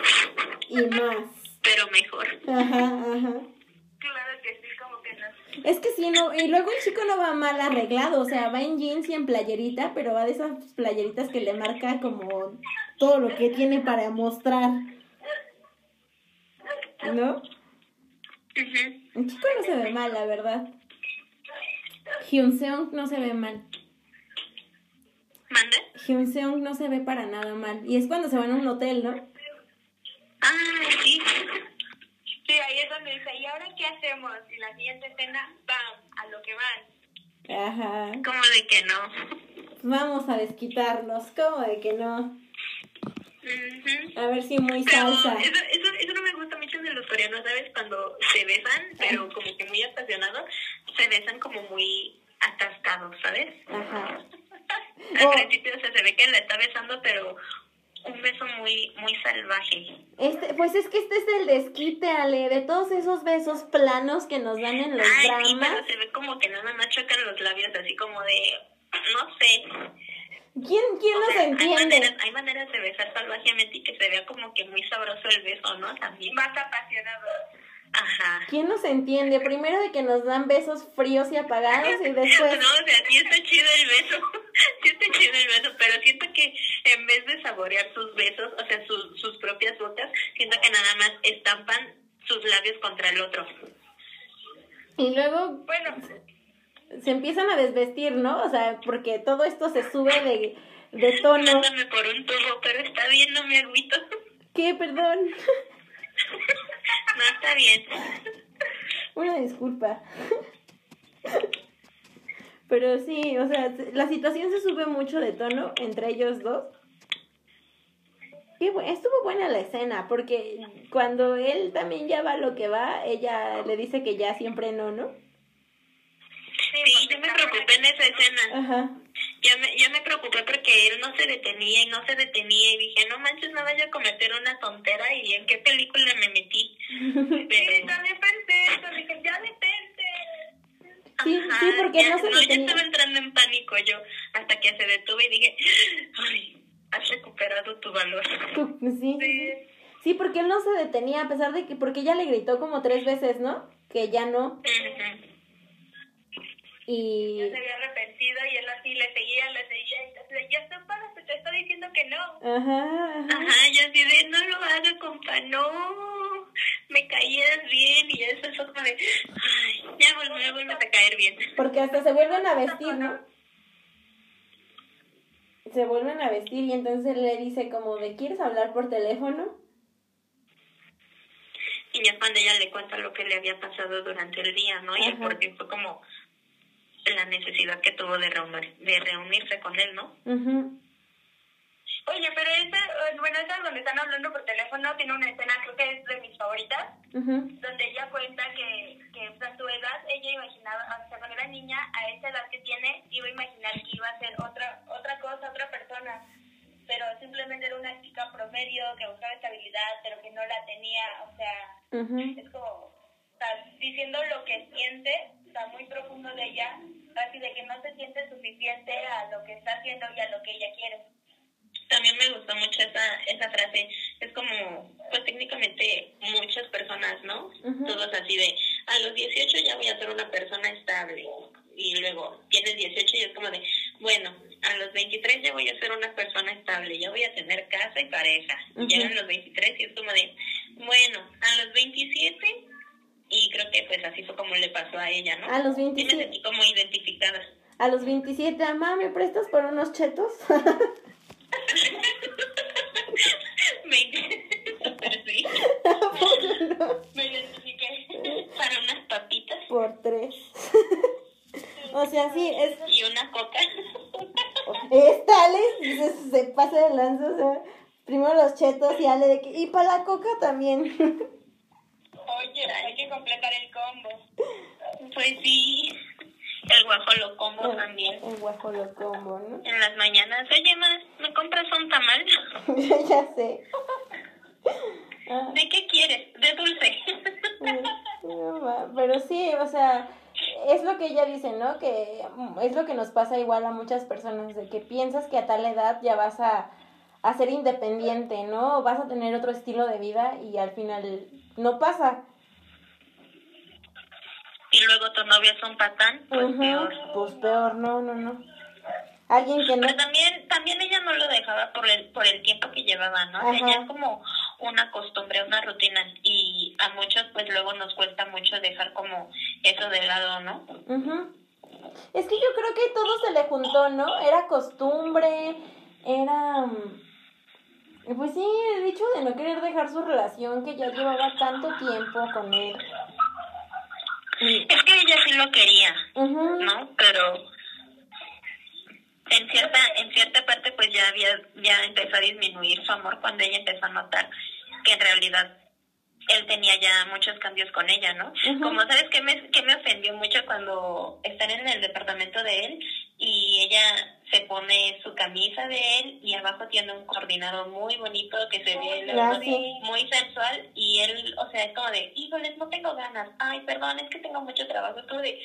S1: Y más.
S2: pero mejor.
S1: Ajá, ajá.
S3: Claro que sí, como que no.
S1: Es que sí, no, y luego el chico no va mal arreglado, o sea, va en jeans y en playerita, pero va de esas playeritas que le marca como todo lo que tiene para mostrar. ¿No? El chico no se ve mal, la verdad. Hyun Seong no se ve mal.
S2: ¿Mande?
S1: Hyun Seong no se ve para nada mal. Y es cuando se van a un hotel, ¿no?
S2: Ah, sí.
S3: Sí, ahí es donde dice, ¿y ahora qué hacemos? Y la siguiente escena, ¡bam! A lo que van.
S1: Ajá.
S2: Como de que no.
S1: Vamos a desquitarnos, ¿cómo de que no?
S2: Ujú.
S1: A ver si muy salsa.
S2: eso, eso, eso no me gusta mucho de los coreanos, ¿sabes? Cuando se besan, pero como que muy apasionados, se besan como muy atascados, ¿sabes?
S1: Ajá.
S2: Al
S1: Oh.
S2: principio o sea, se ve que la está besando, pero un beso muy muy salvaje.
S1: Este, pues es que este es el desquite, Ale, de todos esos besos planos que nos dan en los
S2: Ay, sí,
S1: dramas.
S2: pero se ve como que nada más chocan los labios, así como de, no sé.
S1: ¿Quién, quién
S2: O
S1: nos
S2: sea, hay maneras,
S1: entiende?
S2: hay maneras de besar salvajemente y que se vea como que muy sabroso el beso, ¿no? También.
S3: Más apasionado.
S2: Ajá.
S1: ¿Quién nos entiende? Primero de que nos dan besos fríos y apagados y después...
S2: No, o sea, sí está chido el beso, sí está chido el beso, pero siento que en vez de saborear sus besos, o sea, sus sus propias bocas, siento que nada más estampan sus labios contra el otro.
S1: Y luego
S3: Bueno,
S1: se empiezan a desvestir, ¿no? O sea, porque todo esto se sube de, de tono.
S2: Mándame por un tubo, pero está bien, no me agüito.
S1: ¿Qué? Perdón.
S2: No, está bien.
S1: Una disculpa. Pero sí, o sea, la situación se sube mucho de tono entre ellos dos. Y estuvo buena la escena, porque cuando él también ya va lo que va, ella le dice que ya siempre no, ¿no?
S2: Sí, yo me preocupé en esa escena.
S1: Ajá.
S2: Ya me, ya me preocupé porque él no se detenía y no se detenía y dije, no manches, no vaya a cometer una tontera y en qué película me metí.
S3: sí,
S2: Pero,
S3: también pensé eso, dije, ya detente.
S1: Sí,
S2: Ajá,
S1: sí, porque
S2: ya-
S1: no se
S2: yo
S1: detenía.
S2: estaba entrando en pánico yo hasta que se detuve y dije, ay, has recuperado tu valor.
S1: Tú- Sí, sí, sí.
S3: Sí.
S1: Sí, porque él no se detenía a pesar de que, porque ella le gritó como tres veces, ¿no? Que ya no.
S2: Ujú.
S1: Y...
S3: Ya se había arrepentido y él así le seguía, le seguía de, ya está para, te está diciendo que no.
S1: Ajá, ajá.
S2: Ajá, yo así de, no lo haga, compa, no, me caías bien y eso fue como de, ay, ya vol- me vuelves a caer bien.
S1: Porque hasta se vuelven a vestir, ¿no? Se vuelven a vestir y entonces le dice como de, ¿quieres hablar por teléfono?
S2: Y ya cuando ella le cuenta lo que le había pasado durante el día, ¿no? Y el
S1: Ajá.
S2: por qué fue como la necesidad que tuvo de, reunir, de reunirse con él, ¿no?
S1: Ujú.
S3: Oye, pero esa, eh, bueno, esa donde están hablando por teléfono tiene una escena, creo que es de mis favoritas,
S1: Ujú.
S3: donde ella cuenta que, que pues, a su edad ella imaginaba, o sea, cuando era niña, a esa edad que tiene, iba a imaginar que iba a ser otra, otra cosa, otra persona, pero simplemente era una chica promedio que buscaba estabilidad, pero que no la tenía, o sea,
S1: Ujú.
S3: es como, o sea, diciendo lo que siente, está muy profundo de ella, así de que no se siente suficiente a lo que está haciendo y a lo que ella quiere.
S2: También me gustó mucho esa, esa frase. Es como, pues técnicamente muchas personas, ¿no?
S1: Ujú.
S2: Todos así de, a los 18 ya voy a ser una persona estable. Y luego tienes 18 y es como de, bueno, a los 23 ya voy a ser una persona estable, ya voy a tener casa y pareja.
S1: Ujú.
S2: Y llegan los 23 y es como de, bueno, a los 27, y creo que pues así fue como le pasó a ella, ¿no?
S1: A los
S2: Sí me
S1: 27,
S2: sentí como identificada.
S1: a los 27, mamá, ¿me prestas por unos chetos?
S2: Me,
S3: identifiqué.
S2: para unas papitas
S1: por tres. o sea, sí, es...
S2: y una coca.
S1: Esta Ale se, se pasa de lanza, o sea, primero los chetos y Ale de que... Y para la coca también.
S3: Oye, hay que completar el combo.
S2: Pues sí, el guajolo combo también.
S1: El guajolo combo, ¿no?
S2: En las mañanas, oye, ma, ¿me compras un tamal?
S1: ya sé. Ah,
S2: ¿De qué quieres? De dulce.
S1: no ma- Pero sí, o sea, es lo que ella dice, ¿no? Que mm, es lo que nos pasa igual a muchas personas, de que piensas que a tal edad ya vas a, a ser independiente, ¿no? O vas a tener otro estilo de vida y al final no pasa.
S2: Y luego tu novio es un patán, pues peor.
S1: Pues peor, no, no, no. Alguien que no...
S2: Pero también, también ella no lo dejaba por el, por el tiempo que llevaba, ¿no? O sea, ya es como una costumbre, una rutina. Y a muchos, pues luego nos cuesta mucho dejar como eso de lado, ¿no?
S1: Ujú. Es que yo creo que todo se le juntó, ¿no? Era costumbre, era... mm, Pues sí, el hecho de no querer dejar su relación que ya llevaba tanto tiempo con él.
S2: Es que ella sí lo quería. ¿no? Pero en cierta en cierta parte pues ya había ya empezó a disminuir su amor cuando ella empezó a notar que en realidad él tenía ya muchos cambios con ella, ¿no? Como sabes que me, que me ofendió mucho cuando están en el departamento de él y ella se pone su camisa de él y abajo tiene un coordinado muy bonito que se ve muy sensual y él, o sea, es como de, híjoles, no tengo ganas, ay, perdón, es que tengo mucho trabajo, es como de,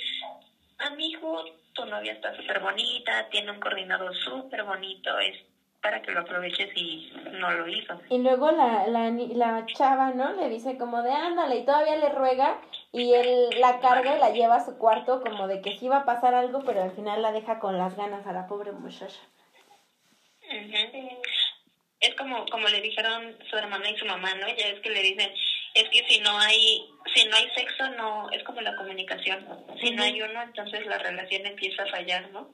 S2: amigo, tu novia está súper bonita, tiene un coordinado súper bonito, es para que lo aproveches y no lo hizo.
S1: Y luego la, la, la chava, ¿no? Le dice como de ándale y todavía le ruega y él la carga y la lleva a su cuarto como de que sí iba a pasar algo, pero al final la deja con las ganas a la pobre muchacha.
S2: Es como, como le dijeron su hermana y su mamá, ¿no? Ya es que le dicen, es que si no hay, si no hay sexo, no, es como la comunicación. Si no hay uno, entonces la relación empieza a fallar, ¿no?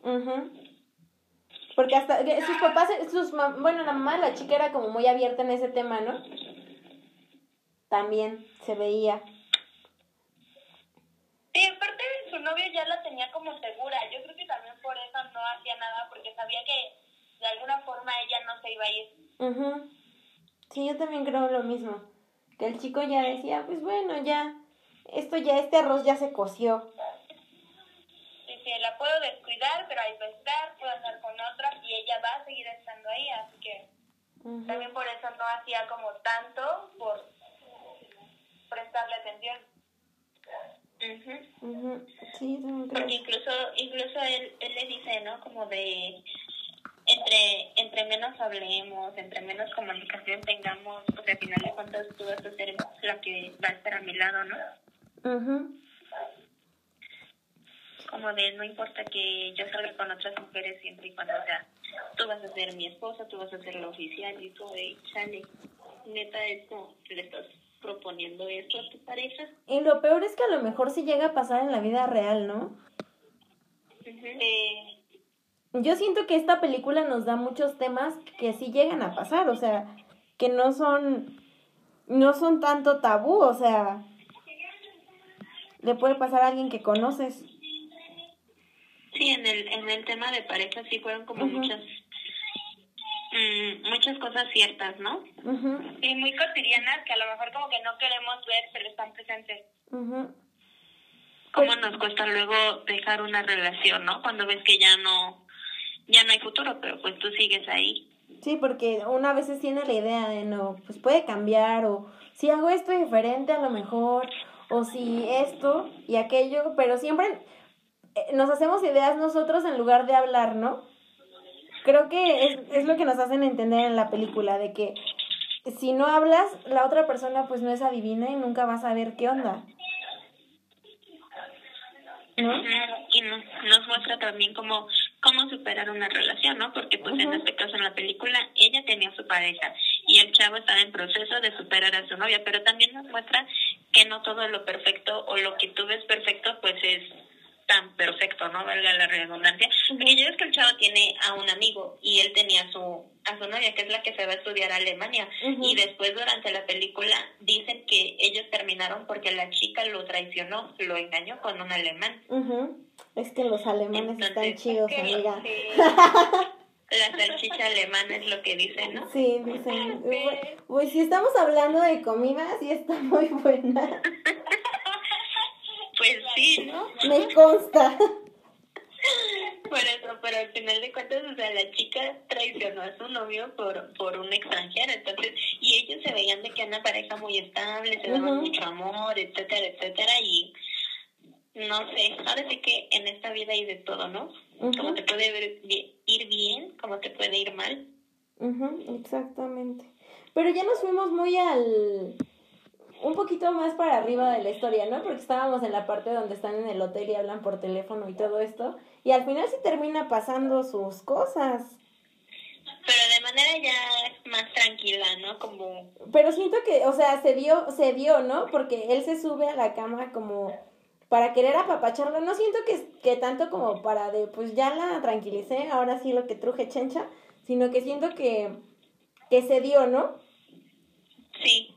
S1: Porque hasta sus papás, sus bueno, la mamá de la chica era como muy abierta en ese tema, ¿no? También se veía.
S3: Sí, aparte su novio ya la tenía como segura. Yo creo que también por eso no hacía nada, porque sabía que de alguna forma ella no se iba a ir.
S1: Uh Sí, yo también creo lo mismo. Que el chico ya decía, pues bueno, ya, esto ya, este arroz ya se coció
S3: dice, la puedo descuidar, pero ahí va a estar, puedo andar con otra y ella va a seguir estando ahí, así que también por eso no hacía como tanto por prestarle atención.
S1: Sí,
S2: Porque incluso, incluso él, él le dice, ¿no? Como de entre entre menos hablemos, entre menos comunicación tengamos, pues al final de cuentas tú vas a ser la que va a estar a mi lado, ¿no? Uh como de no importa que yo salga con otras mujeres siempre y cuando, sea, tú vas a ser mi esposa, tú vas a ser la oficial y tú de chale, neta, esto, le estás proponiendo esto a tu pareja.
S1: Y lo peor es que a lo mejor sí llega a pasar en la vida real, ¿no?
S3: Eh,
S1: yo siento que esta película nos da muchos temas que sí llegan a pasar, o sea, que no son, no son tanto tabú, o sea, le puede pasar a alguien que conoces.
S2: Sí, en el, en el tema de pareja sí fueron como muchas mm, muchas cosas ciertas, ¿no?
S3: Y muy cotidianas que a lo mejor como que no queremos ver, pero están presentes.
S2: Cómo pues nos cuesta luego dejar una relación, ¿no? Cuando ves que ya no ya no hay futuro, pero pues tú sigues ahí.
S1: Sí, porque una vez tiene la idea de no, pues puede cambiar o si hago esto diferente a lo mejor o si esto y aquello, pero siempre eh, nos hacemos ideas nosotros en lugar de hablar, ¿no? Creo que es, es lo que nos hacen entender en la película, de que si no hablas, la otra persona pues no es adivina y nunca va a saber qué onda.
S2: ¿No? Y nos, nos muestra también cómo, cómo superar una relación, ¿no? Porque pues en este caso en la película ella tenía su pareja y el chavo estaba en proceso de superar a su novia, pero también nos muestra que no todo lo perfecto o lo que tú ves perfecto pues es tan perfecto, ¿no? Valga la redundancia. Porque yo es que el chavo tiene a un amigo y él tenía a su, a su novia, que es la que se va a estudiar a Alemania. Y después durante la película dicen que ellos terminaron porque la chica lo traicionó, lo engañó con un alemán.
S1: Es que los alemanes están chidos, amiga.
S2: La salchicha alemana es lo que dicen, ¿no?
S1: Sí, dicen. Uy, si estamos hablando de comida, sí está muy buena.
S2: Pues sí, ¿no?
S1: Me consta.
S2: Por eso, pero al final de cuentas, o sea, la chica traicionó a su novio por, por un extranjero, entonces, y ellos se veían de que una pareja muy estable, se daban mucho amor, etcétera, etcétera, y no sé, ahora sí que en esta vida hay de todo, ¿no? Como te puede ir bien, como te puede ir mal.
S1: exactamente. Pero ya nos fuimos muy al un poquito más para arriba de la historia, ¿no? Porque estábamos en la parte donde están en el hotel y hablan por teléfono y todo esto. Y al final sí termina pasando sus cosas.
S2: Pero de manera ya más tranquila, ¿no? Como...
S1: Pero siento que, o sea, se dio, se dio, ¿no? Porque él se sube a la cama como para querer apapacharlo. No siento que, que tanto como para de, pues ya la tranquilicé, ahora sí lo que truje chencha, sino que siento que, que se dio, ¿no?
S2: Sí,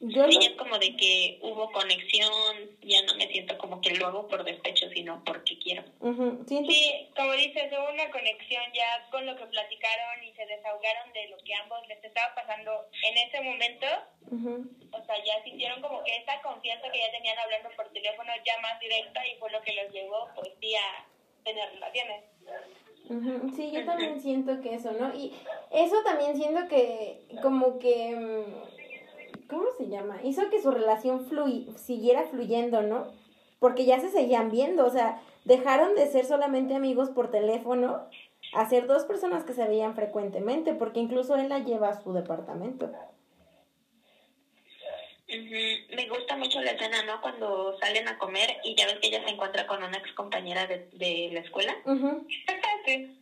S1: Yo
S2: Sí,
S1: lo-
S2: es como de que hubo conexión, ya no me siento como que lo hago por despecho, sino porque quiero.
S1: Ujú, siento-
S3: Sí, como dices, hubo una conexión ya con lo que platicaron y se desahogaron de lo que ambos les estaba pasando en ese momento.
S1: ujú.
S3: O sea, ya sintieron como que esa confianza que ya tenían hablando por teléfono ya más directa y fue lo que los llevó, pues sí, a tener relaciones.
S1: Ujú, Sí, yo también siento que eso, ¿no? Y eso también siento que como que, mm, ¿cómo se llama? Hizo que su relación flui siguiera fluyendo, ¿no? Porque ya se seguían viendo, o sea, dejaron de ser solamente amigos por teléfono a ser dos personas que se veían frecuentemente, porque incluso él la lleva a su departamento.
S2: Ujú, Me gusta mucho la escena, ¿no? Cuando salen a comer y ya ves que ella se encuentra con una ex compañera de, de la escuela
S1: Ujú,
S3: sí.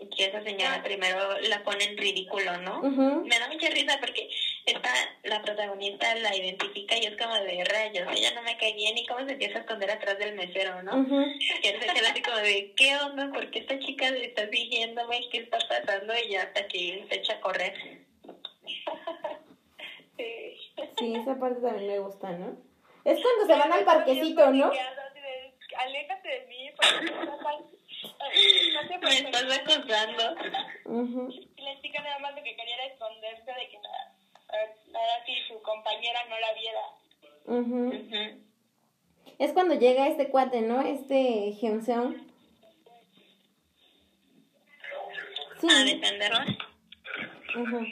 S2: y que esa señora primero la pone en ridículo, ¿no?
S1: ujú.
S2: Me da mucha risa porque esta, la protagonista la identifica y es como de rayos, ella no me cae bien y cómo se empieza a esconder atrás del mesero, ¿no?
S1: Ujú.
S2: Y él se queda así como de, ¿qué onda? ¿Por qué esta chica está siguiéndome? ¿Qué está pasando? Y ya hasta que se echa a correr.
S3: Sí.
S1: Sí, esa parte también me gusta, ¿no? Es cuando se van al parquecito, ¿no?
S3: Aléjate de mí, porque no te
S2: Me estás acosando.
S1: Ujú.
S3: Y la chica nada más lo que quería era esconderse de que la, la, si su compañera no la viera.
S1: Ujú. Es cuando llega este cuate, ¿no? Este Hyunseon. Sí.
S2: A defenderla.
S1: Ujú.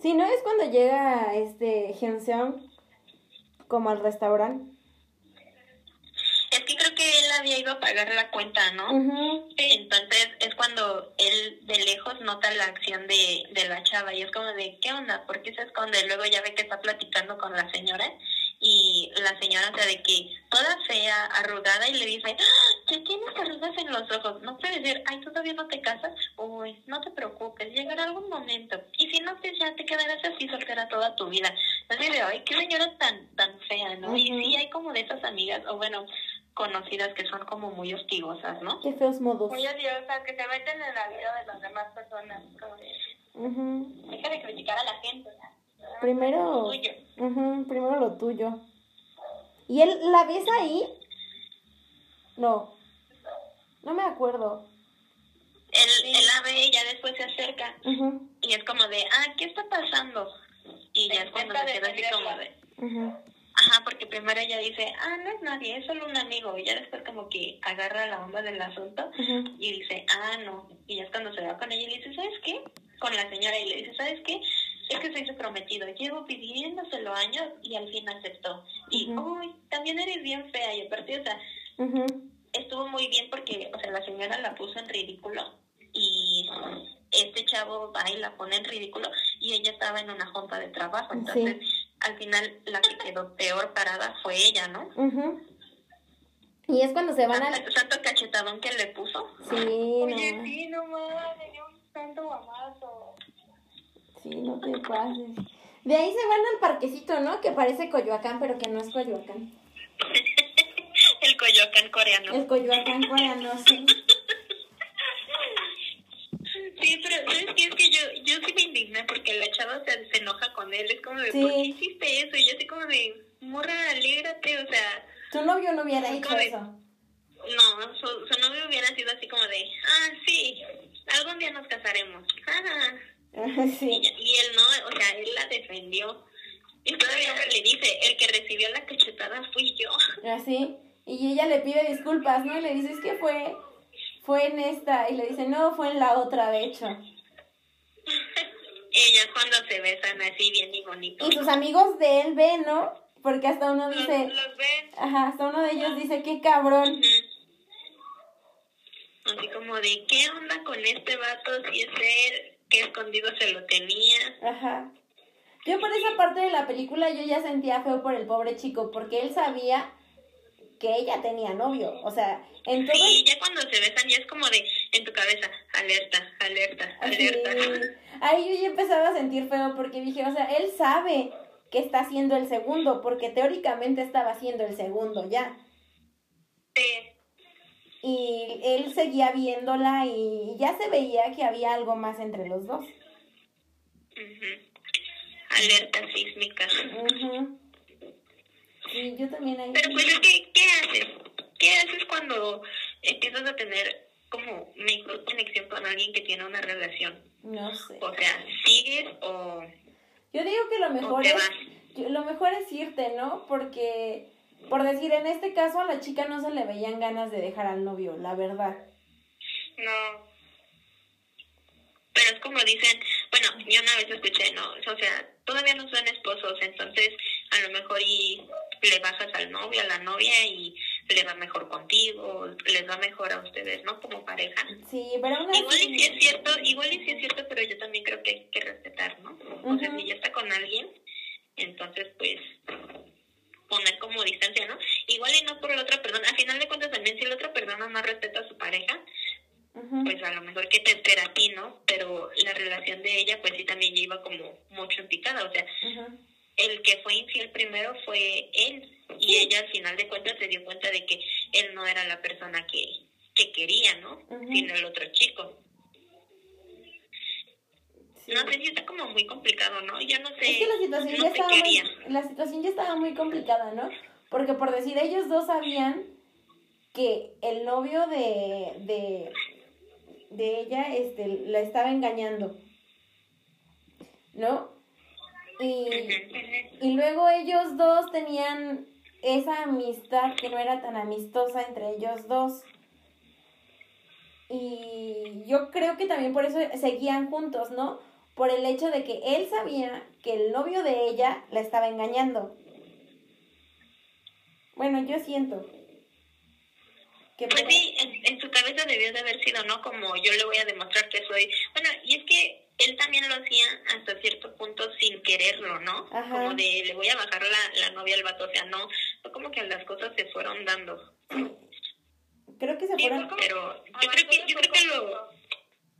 S1: Sí, ¿no? Es cuando llega este Hyunseon como al restaurante.
S2: Es que creo que él había ido a pagar la cuenta, ¿no? Entonces es cuando él de lejos nota la acción de, de la chava y es como de, ¿qué onda? ¿Por qué se esconde? Luego ya ve que está platicando con la señora y la señora, o sea, de que toda fea, arrugada y le dice, ¡Ah! ya tienes arrugas en los ojos. No puede decir, ay, todavía no te casas. Uy, no te preocupes, llegará algún momento. Y si no, pues ya te quedarás así soltera toda tu vida. De, ay, qué señora tan, tan fea, ¿no? Y sí, hay como de esas amigas, o bueno, conocidas que son como muy hostigosas, ¿no?
S1: Qué feos modos.
S3: Muy odiosa, que se meten en la vida de las demás personas. Como de,
S1: Ujú.
S3: deja de criticar a la gente. o sea,
S1: Primero,
S3: lo tuyo.
S1: ujú, primero lo tuyo. ¿Y él la ves ahí? No. No me acuerdo.
S2: Él, él la ve y ya después se acerca
S1: Ujú,
S2: y es como de, ah, ¿qué está pasando? Y ya es cuando se queda así como de, porque primero ella dice, ah, no es nadie, es solo un amigo. Y ya después como que agarra la onda del asunto y dice, ah, no. Y ya es cuando se va con ella y le dice, ¿sabes qué? Con la señora y le dice, ¿sabes qué? Es que soy su prometido. Llevo pidiéndoselo años y al fin aceptó. Y, uy, también eres bien fea. Y aparte, o sea,
S1: Ujú.
S2: estuvo muy bien porque, o sea, la señora la puso en ridículo y este chavo va y la pone en ridículo y ella estaba en una junta de trabajo. Entonces, al final, la que quedó peor parada fue ella, ¿no?
S1: Y es cuando se van al...
S2: Santo, santo cachetadón que le puso.
S1: Sí,
S3: Oye,
S1: no,
S3: sí, no mames, le dio un santo guamazo.
S1: sí, no te pases. De ahí se van al parquecito, ¿no? Que parece Coyoacán, pero que no es Coyoacán.
S2: El coyoacán coreano.
S1: El Coyoacán coreano, sí.
S2: Sí, pero ¿sabes qué? Es que yo, yo sí me indigné porque la chava se, se enoja con él. Es como de,
S1: Sí.
S2: ¿por qué hiciste eso? Y yo así como de, morra, alégrate, o sea...
S1: Tu novio no hubiera hecho
S2: ¿Cómo?
S1: eso.
S2: No, su, su novio hubiera sido así como de, ah, sí, algún día nos casaremos. Ah. Y,
S1: Sí.
S2: y él no, o sea, él la defendió. Y todavía le dice, el que recibió la cachetada fui yo.
S1: Así. Y ella le pide disculpas, ¿no? Y le dice, es que fue, fue en esta. Y le dice, no, fue en la otra, de hecho.
S2: Ellas cuando se besan así bien y bonito.
S1: Y sus amigos de él ven, ¿no? Porque hasta uno dice,
S3: los ven.
S1: ajá, hasta uno de ellos dice, qué cabrón.
S2: Así como de, ¿qué onda con este vato? Si es él, que escondido se lo tenía.
S1: Ajá. Yo por esa parte de la película yo ya sentía feo por el pobre chico, porque él sabía que ella tenía novio. O sea, en todo
S2: Sí, ya cuando se besan ya es como de, en tu cabeza, alerta, alerta, alerta.
S1: Ahí yo ya empezaba a sentir feo porque dije, o sea, él sabe que está haciendo el segundo, porque teóricamente estaba haciendo el segundo ya.
S3: Sí.
S1: Y él seguía viéndola y ya se veía que había algo más entre los dos.
S2: Ujú. alerta sísmica.
S1: Ujú. Sí, yo también ahí.
S2: Pero pues es que, ¿qué haces? ¿Qué haces cuando empiezas a tener como mejor conexión con alguien que tiene una relación?
S1: No sé.
S2: O sea, ¿sigues o,
S1: Yo digo que lo mejor es
S2: vas?
S1: lo mejor es irte, ¿no? Porque por decir en este caso a la chica no se le veían ganas de dejar al novio, la verdad.
S3: No.
S2: Pero es como dicen, bueno, yo una vez escuché, ¿no? O sea, todavía no son esposos, entonces a lo mejor y le bajas al novio, a la novia y le va mejor contigo, les va mejor a ustedes, ¿no? Como pareja.
S1: Sí, pero
S2: Igual y sí es cierto, igual y sí es cierto, pero yo también creo que hay que respetar, ¿no? O sea, si ya está con alguien, entonces pues poner como distancia, ¿no? Igual y no por la otra persona, al final de cuentas también si la otra persona no respeta a su pareja, pues a lo mejor que te espera a ti, ¿no? Pero la relación de ella pues sí también iba como mucho en picada, o sea. El que fue infiel primero fue él y ella al final de cuentas se dio cuenta de que él no era la persona que, que quería, ¿no? Sino el otro chico.
S1: Sí.
S2: No sé si está como muy complicado, ¿no? Yo no sé.
S1: Es que la situación
S2: no
S1: ya estaba muy, la situación ya estaba muy complicada, ¿no? Porque por decir, ellos dos sabían que el novio de, de, de ella este, la estaba engañando, ¿no? Y, y luego ellos dos tenían esa amistad que no era tan amistosa entre ellos dos. Y yo creo que también por eso seguían juntos, ¿no? Por el hecho de que él sabía que el novio de ella la estaba engañando. Bueno, yo siento. Que
S2: Pues sí, en, en su cabeza debió de haber sido, ¿no? Como yo le voy a demostrar que soy. Bueno, y es que él también lo hacía hasta cierto punto sin quererlo, ¿no?
S1: Ajá.
S2: Como de le voy a bajar la, la novia al vato, o sea, no, fue como que las cosas se fueron dando.
S1: creo que se
S3: Sí,
S1: fueron...
S3: fue como-
S2: Pero yo creo que, yo creo que lo,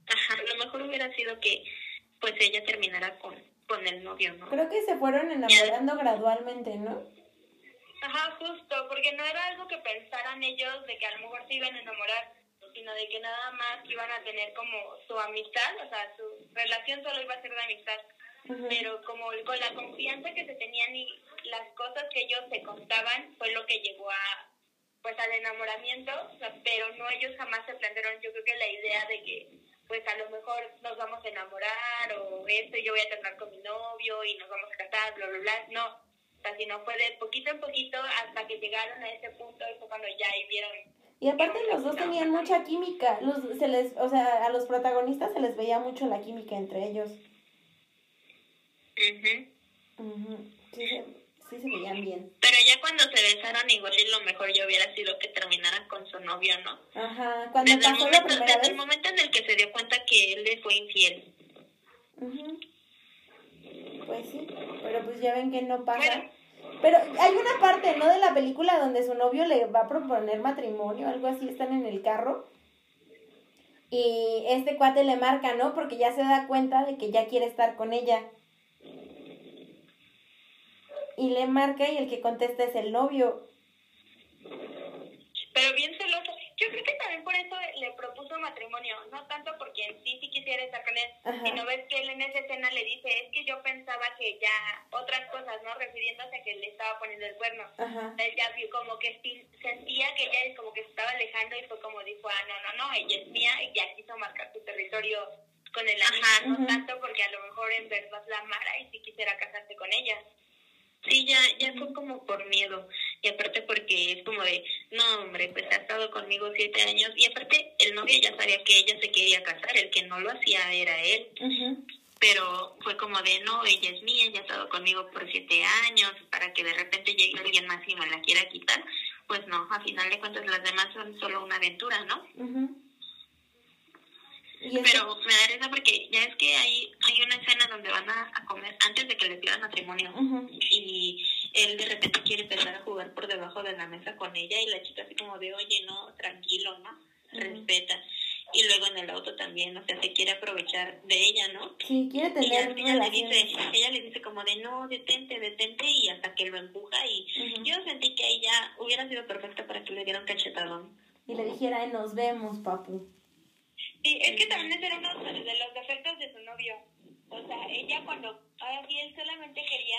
S2: ajá, lo mejor hubiera sido que pues ella terminara con, con el novio, ¿no?
S1: Creo que se fueron enamorando gradualmente, ¿no?
S3: Ajá, justo, porque no era algo que pensaran ellos de que a lo mejor se iban a enamorar, sino de que nada más iban a tener como su amistad, o sea, su relación solo iba a ser de amistad, pero como con la confianza que se tenían y las cosas que ellos se contaban fue lo que llegó a pues al enamoramiento, o sea, pero no ellos jamás se plantearon, yo creo que la idea de que pues a lo mejor nos vamos a enamorar o esto, yo voy a terminar con mi novio y nos vamos a casar, bla, bla, bla, no, o sea, sino fue de poquito en poquito hasta que llegaron a ese punto y fue cuando ya ahí vieron
S1: Y aparte los dos tenían mucha química, los, se les, o sea, a los protagonistas se les veía mucho la química entre ellos.
S2: Ujú.
S1: Ujú. Sí, se, sí se veían bien.
S2: Pero ya cuando se besaron, igual y lo mejor ya hubiera sido que terminaran con su novio, ¿no?
S1: Ajá, cuando
S2: Desde, el
S1: pasó la
S2: momento,
S1: primera
S2: desde
S1: vez.
S2: el momento en el que se dio cuenta que él le fue infiel.
S1: Ujú. Pues sí, pero pues ya ven que no pasa.
S3: Bueno.
S1: Pero hay una parte, ¿no? De la película donde su novio le va a proponer matrimonio, algo así, están en el carro. Y este cuate le marca, ¿no? Porque ya se da cuenta de que ya quiere estar con ella. Y le marca y el que contesta es el novio.
S3: pero bien celoso. Yo creo que también por eso le propuso matrimonio, no tanto porque en sí sí quisiera estar con él,
S1: Ajá.
S3: sino ves que él en esa escena le dice, es que yo pensaba que ya otras cosas, ¿no? Refiriéndose a que le estaba poniendo el cuerno.
S1: Ajá.
S3: Él ya vio como que sí- sentía que ella como que se estaba alejando y fue como dijo, ah, no, no, no, ella es mía y ya quiso marcar su territorio con el amigo,
S2: Ajá.
S3: no
S1: Ujú.
S3: tanto porque a lo mejor en verdad la amara y sí quisiera casarse con ella.
S2: Sí, ya, ya fue como por miedo. Y aparte porque es como de, no, hombre, pues ha estado conmigo siete años. Y aparte el novio ya sabía que ella se quería casar, el que no lo hacía era él. Pero fue como de, no, ella es mía, ella ha estado conmigo por siete años, para que de repente llegue alguien más y me la quiera quitar. Pues no, a final de cuentas las demás son solo una aventura, ¿no?
S1: Es
S2: Pero me da risa porque ya es que hay, hay una escena donde van a, a comer antes de que le pidan matrimonio.
S1: Ujú.
S2: Y él de repente quiere empezar a jugar por debajo de la mesa con ella y la chica así como de, oye, no, tranquilo, ¿no? Respeta. Y luego en el auto también, o sea, se quiere aprovechar de ella, ¿no?
S1: Sí, quiere
S2: Y ya
S1: tener
S2: ella le dice, ella le dice como de, no, detente, detente, y hasta que lo empuja y
S1: Ujú.
S2: yo sentí que ella hubiera sido perfecta para que le diera un cachetadón.
S1: Y le dijera, "Ay, nos vemos, papu.
S3: Sí, es que también ese era uno de los defectos de su novio. O sea, ella cuando, ahora sí, él solamente quería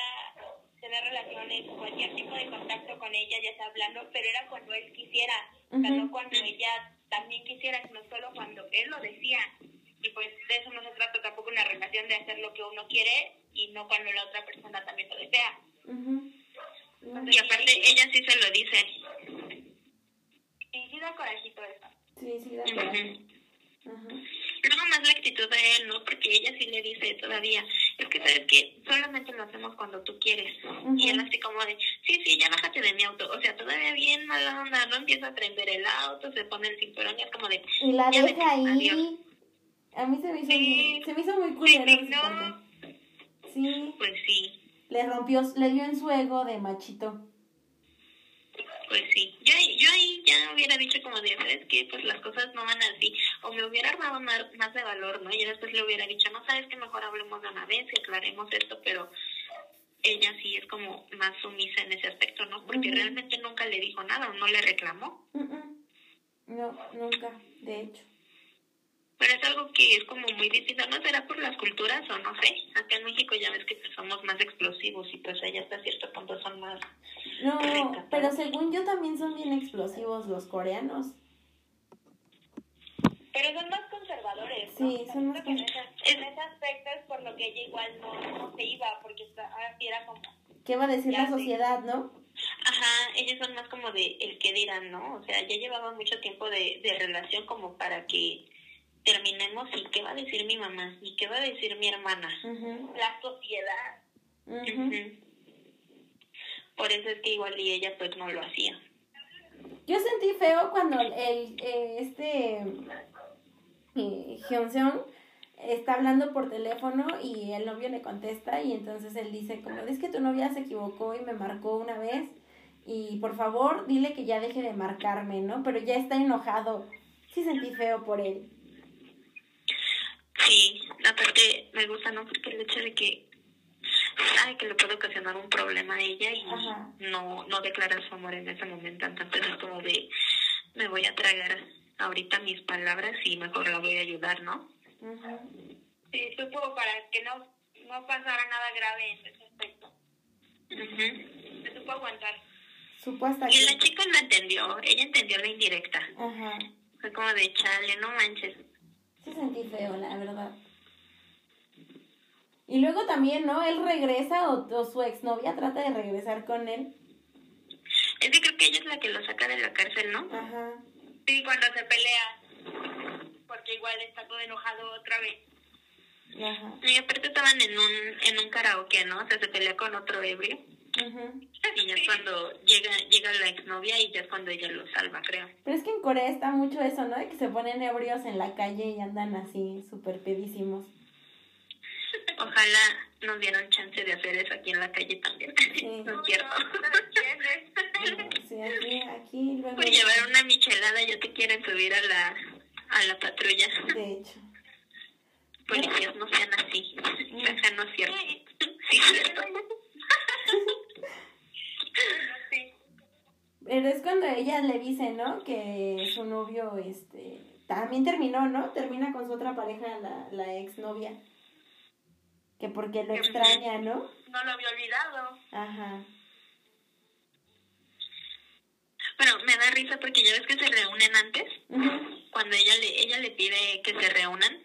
S3: tener relaciones, cualquier tipo de contacto con ella, ya está hablando, pero era cuando él quisiera, o sea, no cuando ella también quisiera, sino solo cuando él lo decía. Y pues de eso no se trata tampoco una relación de hacer lo que uno quiere y no cuando la otra persona también lo desea.
S2: Y aparte, ella sí se lo dice.
S3: Y sí da corajito eso.
S1: Sí, sí, de acuerdo.
S2: Ujú.
S1: Ajá.
S2: Luego más la actitud de él, ¿no? Porque ella sí le dice todavía, es que sabes que solamente lo hacemos cuando tú quieres. Y él así como de, sí, sí, ya bájate de mi auto. O sea, todavía bien mala onda, no empieza a prender el auto, se pone el cinturón y es como de,
S1: Y la deja
S2: vete,
S1: ahí.
S2: adiós.
S1: A mí se me hizo,
S3: Sí.
S1: muy, se me hizo muy
S3: Sí,
S1: culero
S3: sí, no.
S1: Sí,
S2: pues sí,
S1: le rompió, le dio en su ego de machito.
S2: Pues sí. Yo, ahí- yo ahí ya hubiera dicho como de, ¿sabes qué? Pues las cosas no van así. O me hubiera armado más, más de valor, ¿no? Y después le hubiera dicho, no, ¿sabes que Mejor hablemos de una vez y aclaremos esto, pero ella sí es como más sumisa en ese aspecto, ¿no? Porque realmente nunca le dijo nada o no le reclamó.
S1: Mm. No, nunca, de hecho.
S2: Pero es algo que es como muy distinto, ¿no? ¿Será por las culturas o no sé? Acá en México ya ves que pues, somos más explosivos y pues allá hasta cierto punto son más...
S1: No, pero según yo también son bien explosivos los coreanos.
S3: Pero son más conservadores, ¿no?
S1: Sí, son más
S3: que en ese, aspecto es por lo que ella igual no, no se iba, porque está- ahora sí era como...
S1: ¿Qué va a decir
S3: Ya,
S1: la
S3: sí.
S1: sociedad, no?
S2: Ajá, ellos son más como de el que dirán, ¿no? O sea, ya llevaba mucho tiempo de, de relación como para que terminemos y qué va a decir mi mamá y qué va a decir mi hermana.
S1: Ujú,
S3: La sociedad.
S2: Por eso es que igual y ella pues no lo hacía.
S1: Yo sentí feo cuando el, eh, este eh, Hyun-seong está hablando por teléfono y el novio le contesta y entonces él dice como es que tu novia se equivocó y me marcó una vez y por favor dile que ya deje de marcarme, ¿no? Pero ya está enojado. Sí sentí feo por él.
S2: Sí, aparte me gusta, ¿no? Porque el hecho de que sabe que le puede ocasionar un problema a ella y
S1: Ajá.
S2: no no declara su amor en ese momento, entonces es como de me voy a tragar ahorita mis palabras y mejor la voy a ayudar, ¿no?
S1: Ujú.
S3: Sí, supo para que no, no pasara nada grave en ese aspecto. Se supo aguantar.
S2: Y la chica lo entendió, ella entendió la indirecta.
S1: Ajá.
S2: Fue como de chale, no manches.
S1: Sí sentí feo, la verdad. Y luego también, ¿no? Él regresa o, o su exnovia trata de regresar con él.
S2: Es que creo que ella es la que lo saca de la cárcel, ¿no?
S1: Ajá.
S3: Sí, cuando se pelea, porque igual está todo enojado otra vez.
S1: Ajá.
S2: Y aparte estaban en un, en un karaoke, ¿no? O sea, se pelea con otro ebrio.
S1: Ujú.
S2: Y ya es cuando llega, llega la exnovia y ya es cuando ella lo salva, creo.
S1: Pero es que en Corea está mucho eso, ¿no? De que se ponen ebrios en la calle y andan así, súper pedísimos.
S2: Ojalá nos dieran chance de hacer eso aquí en la calle también.
S1: Sí.
S2: no es cierto.
S1: Sí, aquí, aquí luego...
S2: Por llevar una michelada ya te quieren subir a la, a la patrulla.
S1: De hecho.
S2: Policías no sean así. Ajá, no es cierto. Sí, es cierto.
S3: Sí.
S1: Pero es cuando ella le dice, ¿no? Que su novio, este... También terminó, ¿no? Termina con su otra pareja, la, la exnovia. Que porque lo extraña, ¿no?
S3: No lo había olvidado.
S1: Ajá.
S2: Bueno, me da risa porque ya ves que se reúnen antes, cuando ella le, ella le pide que se reúnan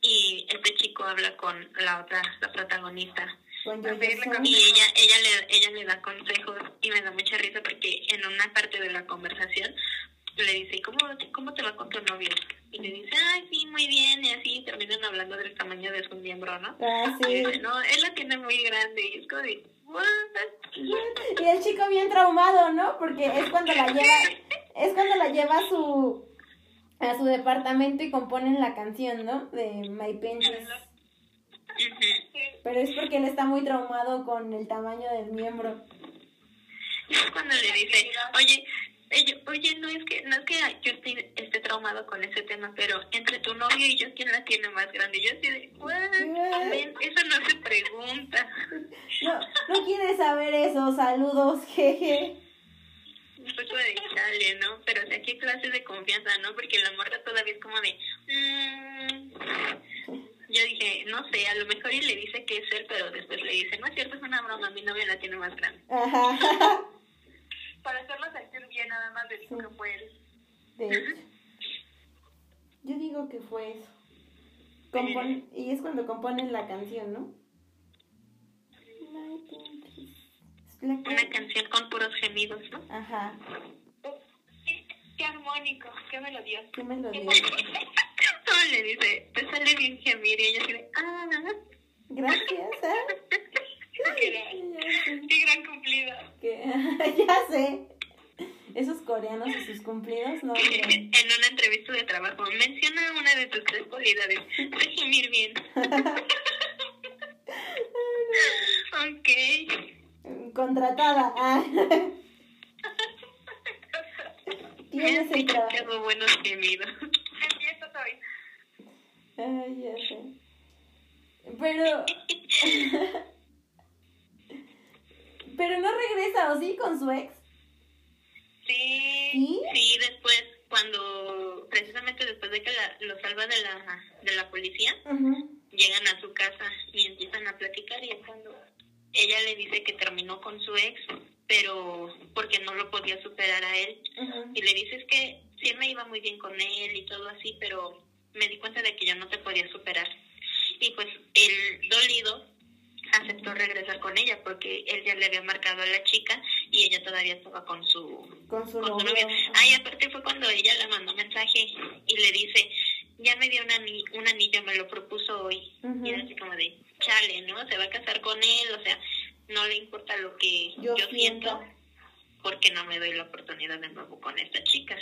S2: y este chico habla con la otra, la protagonista.
S3: Pedirle.
S2: Y ella, ella le, ella le da consejos y me da mucha risa porque en una parte de la conversación le dice, ¿cómo, cómo te va con tu novio? Y le dice, ay, sí, muy bien, y así terminan hablando del tamaño de su miembro, ¿no?
S1: Ah,
S2: Y
S1: sí.
S2: dice, no, él la tiene muy grande y es como de, ¿what?
S1: Y el chico bien traumado, ¿no? Porque es cuando la lleva, es cuando la lleva a su a su departamento y componen la canción, ¿no? De My Penis. Pero es porque él está muy traumado con el tamaño del miembro.
S2: Y es cuando le dice, oye, ella- oye, no es que no es que yo esté, esté traumado con ese tema, pero entre tu novio y yo, ¿quién la tiene más grande? Y yo así de, "What? Men, Eso no se pregunta.
S1: No, no quiere saber eso, saludos, jeje.
S2: Un poco de chale, ¿no? Pero o sea, ¿qué clase de confianza, no? Porque la morra todavía es como de, "Mm, yo dije, no sé, a lo mejor y le dice que es él, pero después le dice, no es cierto, es una broma, mi novia la tiene más grande.
S1: Ajá.
S3: Para hacerlo sentir bien, nada más le dijo que fue él.
S1: De hecho. Yo digo que fue eso. Compon- y es cuando componen la canción, ¿no?
S2: Una
S1: ca-
S2: canción con puros gemidos, ¿no?
S1: Ajá.
S3: Qué, qué armónico, qué melodioso.
S1: Qué melodía.
S2: No, le dice, te sale bien gemir y ella dice, ah,
S1: Gracias, ¿eh?
S3: Qué gran,
S1: sé.
S3: qué cumplido.
S1: Que- ya sé. Esos coreanos y sus cumplidos, no.
S2: en una entrevista de trabajo, menciona una de tus tres cualidades, de gemir bien. ok.
S1: Contratada. Tienes el trabajo.
S2: Tengo buenos gemidos.
S3: Empiezo hoy.
S1: Ay, ya sé. Pero. Pero no regresa, ¿o sí? Con su ex.
S3: Sí.
S1: ¿Sí?
S2: Sí, después, cuando, precisamente después de que la, lo salva de la, de la policía, llegan a su casa y empiezan a platicar y es cuando ella le dice que terminó con su ex, pero porque no lo podía superar a él. Y le dice es que sí me iba muy bien con él y todo así, pero me di cuenta de que yo no te podía superar. Y pues el dolido aceptó regresar con ella porque él ya le había marcado a la chica y ella todavía estaba con su
S1: Con su
S2: con su
S1: novio.
S2: Ay, aparte fue cuando ella le mandó mensaje y le dice, ya me dio un, ani- un anillo, me lo propuso hoy. Y era así como de, chale, ¿no? Se va a casar con él, o sea, no le importa lo que
S1: Yo
S2: yo, siento, porque no me doy la oportunidad de nuevo con esta chica.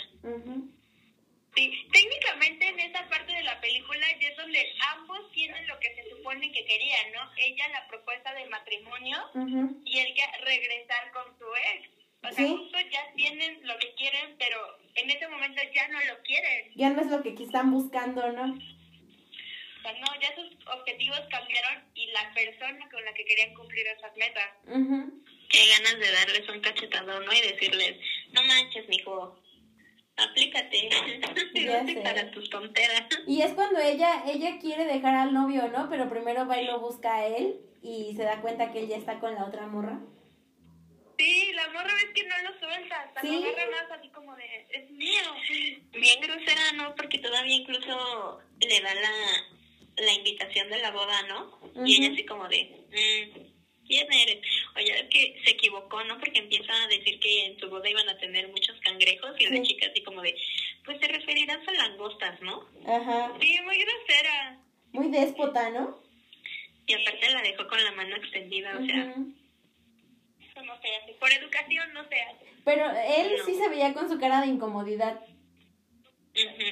S3: Sí, técnicamente en esa parte de la película ya es donde ambos tienen lo que se supone que querían, ¿no? Ella la propuesta de matrimonio y él que regresar con su ex. O sea,
S1: Sí.
S3: justo ya tienen lo que quieren, pero en ese momento ya no lo quieren.
S1: Ya no es lo que están buscando, ¿no?
S3: O sea, no, ya sus objetivos cambiaron y la persona con la que querían cumplir esas metas.
S1: Ujú.
S2: Qué ganas de darles un cachetadón, ¿no? Y decirles, no manches, mijo, aplícate, para tus tonteras.
S1: Y es cuando ella, ella quiere dejar al novio, ¿no? Pero primero va y lo busca a él y se da cuenta que él ya está con la otra morra.
S3: Sí, la morra ves que no lo suelta, hasta
S1: Sí.
S3: lo agarra más así como de, es mío.
S2: Bien grosera, ¿no? Porque todavía incluso le da la, la invitación de la boda, ¿no? Y ella así como de, mm, ¿quién eres? Oye, es que se equivocó, ¿no? Porque empieza a decir que en su boda iban a tener muchos cangrejos y la
S1: Sí.
S2: chica así como de, pues te referirás a langostas, ¿no?
S1: Ajá.
S3: Sí, muy grosera.
S1: Muy déspota, ¿no?
S2: Y aparte la dejó con la mano extendida, o sea.
S3: Eso no se hace. Por educación no se hace.
S1: Pero él
S2: No.
S1: sí se veía con su cara de incomodidad.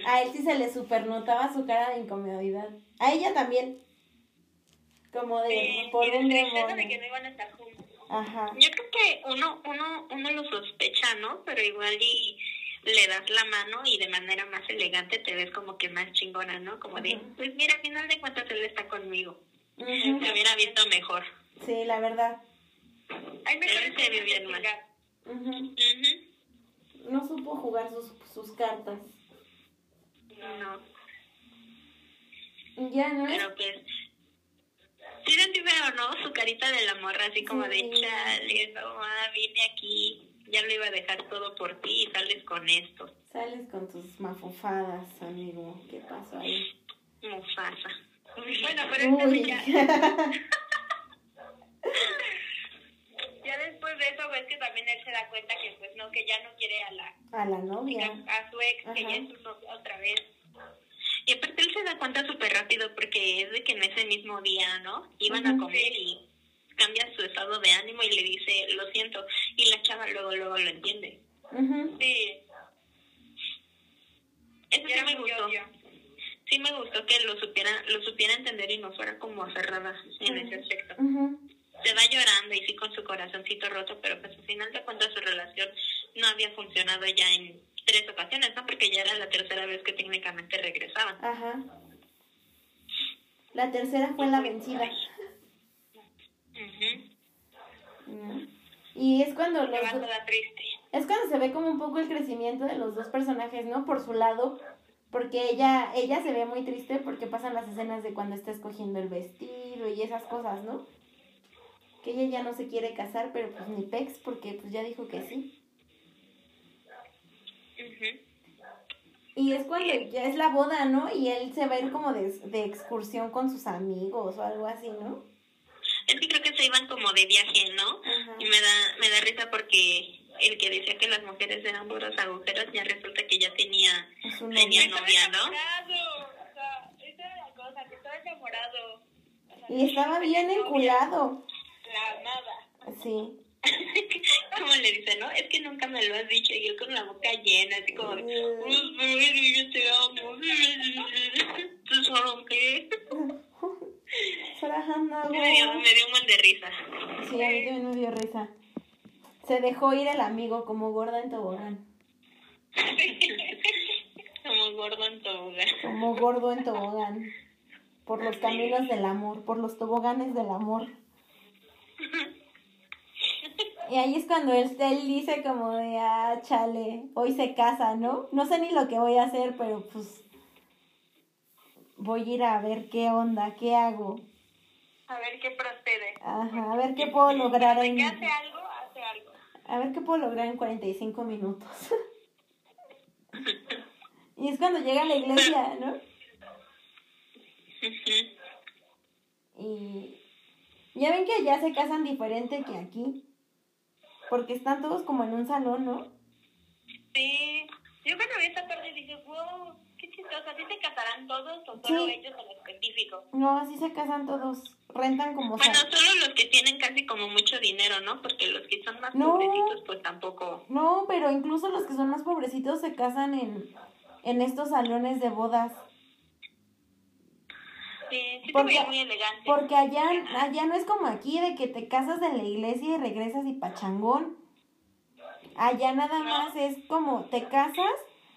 S1: A él sí se le supernotaba su cara de incomodidad. A ella también. Como de,
S3: Sí,
S1: por
S3: y
S1: un
S3: de que no iban a estar juntos.
S1: Ajá.
S2: Yo creo que uno, uno, uno lo sospecha, ¿no? Pero igual y le das la mano y de manera más elegante te ves como que más chingona, ¿no? Como de, pues mira, al final de cuentas él está conmigo.
S1: Ujú.
S2: Se hubiera visto mejor.
S1: Sí, la verdad.
S3: Hay mejores
S2: Él se vio bien
S3: que
S2: mal.
S1: Ujú. No supo jugar sus, sus cartas.
S2: No,
S1: Ya, ¿no?
S2: pero pues... Sí sentí feo, ¿no? Su carita de la morra, así como
S1: Sí.
S2: de, chale, no, ma, vine aquí, ya lo iba a dejar todo por ti y sales con esto.
S1: Sales con tus mafufadas, amigo. ¿Qué pasó ahí?
S2: Mufasa.
S3: Bueno, pero
S1: Uy.
S3: ya, ya después de eso ves que también él se da cuenta que pues no, que ya no quiere a la
S1: A la novia.
S3: a su ex, que ya es su novia otra vez.
S2: Y aparte él se da cuenta súper rápido porque es de que en ese mismo día, ¿no? Iban a comer y cambia su estado de ánimo y le dice, lo siento. Y la chava luego, luego lo entiende.
S3: Sí,
S2: Eso
S3: y
S2: sí me gustó. Sí me gustó que lo supiera, lo supiera entender y no fuera como cerrada en ese aspecto. Se va llorando y sí con su corazoncito roto, pero pues al final de cuentas su relación no había funcionado ya en tres ocasiones, ¿no? Porque ya era la tercera vez que técnicamente regresaban.
S1: Ajá. La tercera fue la vencida. Mm. Y es cuando los
S3: triste.
S1: es cuando se ve como un poco el crecimiento de los dos personajes, ¿no? Por su lado, Porque ella, ella se ve muy triste porque pasan las escenas de cuando está escogiendo el vestido y esas cosas, ¿no? Que ella ya no se quiere casar, pero pues ni pex porque pues ya dijo que sí.
S2: Ujú.
S1: Y es cuando ya es la boda, ¿no? Y él se va a ir como de, de excursión con sus amigos o algo así, ¿no?
S2: Es que creo que se iban como de viaje, ¿no?
S1: Ajá.
S2: Y me da, me da risa porque el que decía que las mujeres eran puros agujeros ya resulta que ya tenía, tenía
S1: novio.
S2: novia, ¿no?
S3: enamorado. O sea, esa era la cosa, que estaba enamorado. O sea,
S1: Y estaba bien enculado.
S3: La amaba.
S1: Sí.
S2: Como le dice, ¿no? Es que nunca me lo has dicho. Yo con la boca llena, así como, de, "Uy, bebé, yo te amo. ¿Tú solo qué?
S1: Farahana,
S2: Me dio, me dio un buen de risa.
S1: Sí, a mí también me dio risa. Se dejó ir el amigo como gorda en tobogán.
S2: Como gordo en tobogán.
S1: Como gordo en tobogán. Por los caminos del amor, por los toboganes del amor. Y ahí es cuando él, él dice como de, ah, chale, hoy se casa, ¿no? No sé ni lo que voy a hacer, pero pues voy a ir a ver qué onda, qué hago.
S3: A ver qué procede.
S1: Ajá, a ver qué puedo lograr en...
S3: que hace algo, hace algo.
S1: A ver qué puedo lograr en 45 minutos. y es cuando llega a la iglesia, ¿no? Y ya ven que allá se casan diferente que aquí. Porque están todos como en un salón, ¿no?
S3: Sí. Yo cuando vi esta parte dije, wow, qué chistoso. ¿A ti se casarán todos o solo
S1: Sí.
S3: ellos en específico?
S1: No, así se casan todos. Rentan como
S2: Bueno,
S1: sal-
S2: solo los que tienen casi como mucho dinero, ¿no? Porque los que son más
S1: No.
S2: pobrecitos, pues tampoco.
S1: No, pero incluso los que son más pobrecitos se casan en, en estos salones de bodas.
S3: Sí, sí te
S1: Porque-
S3: veía muy elegante.
S1: Porque allá, allá no es como aquí de que te casas en la iglesia y regresas y pachangón. Allá nada
S3: No.
S1: más es como te casas,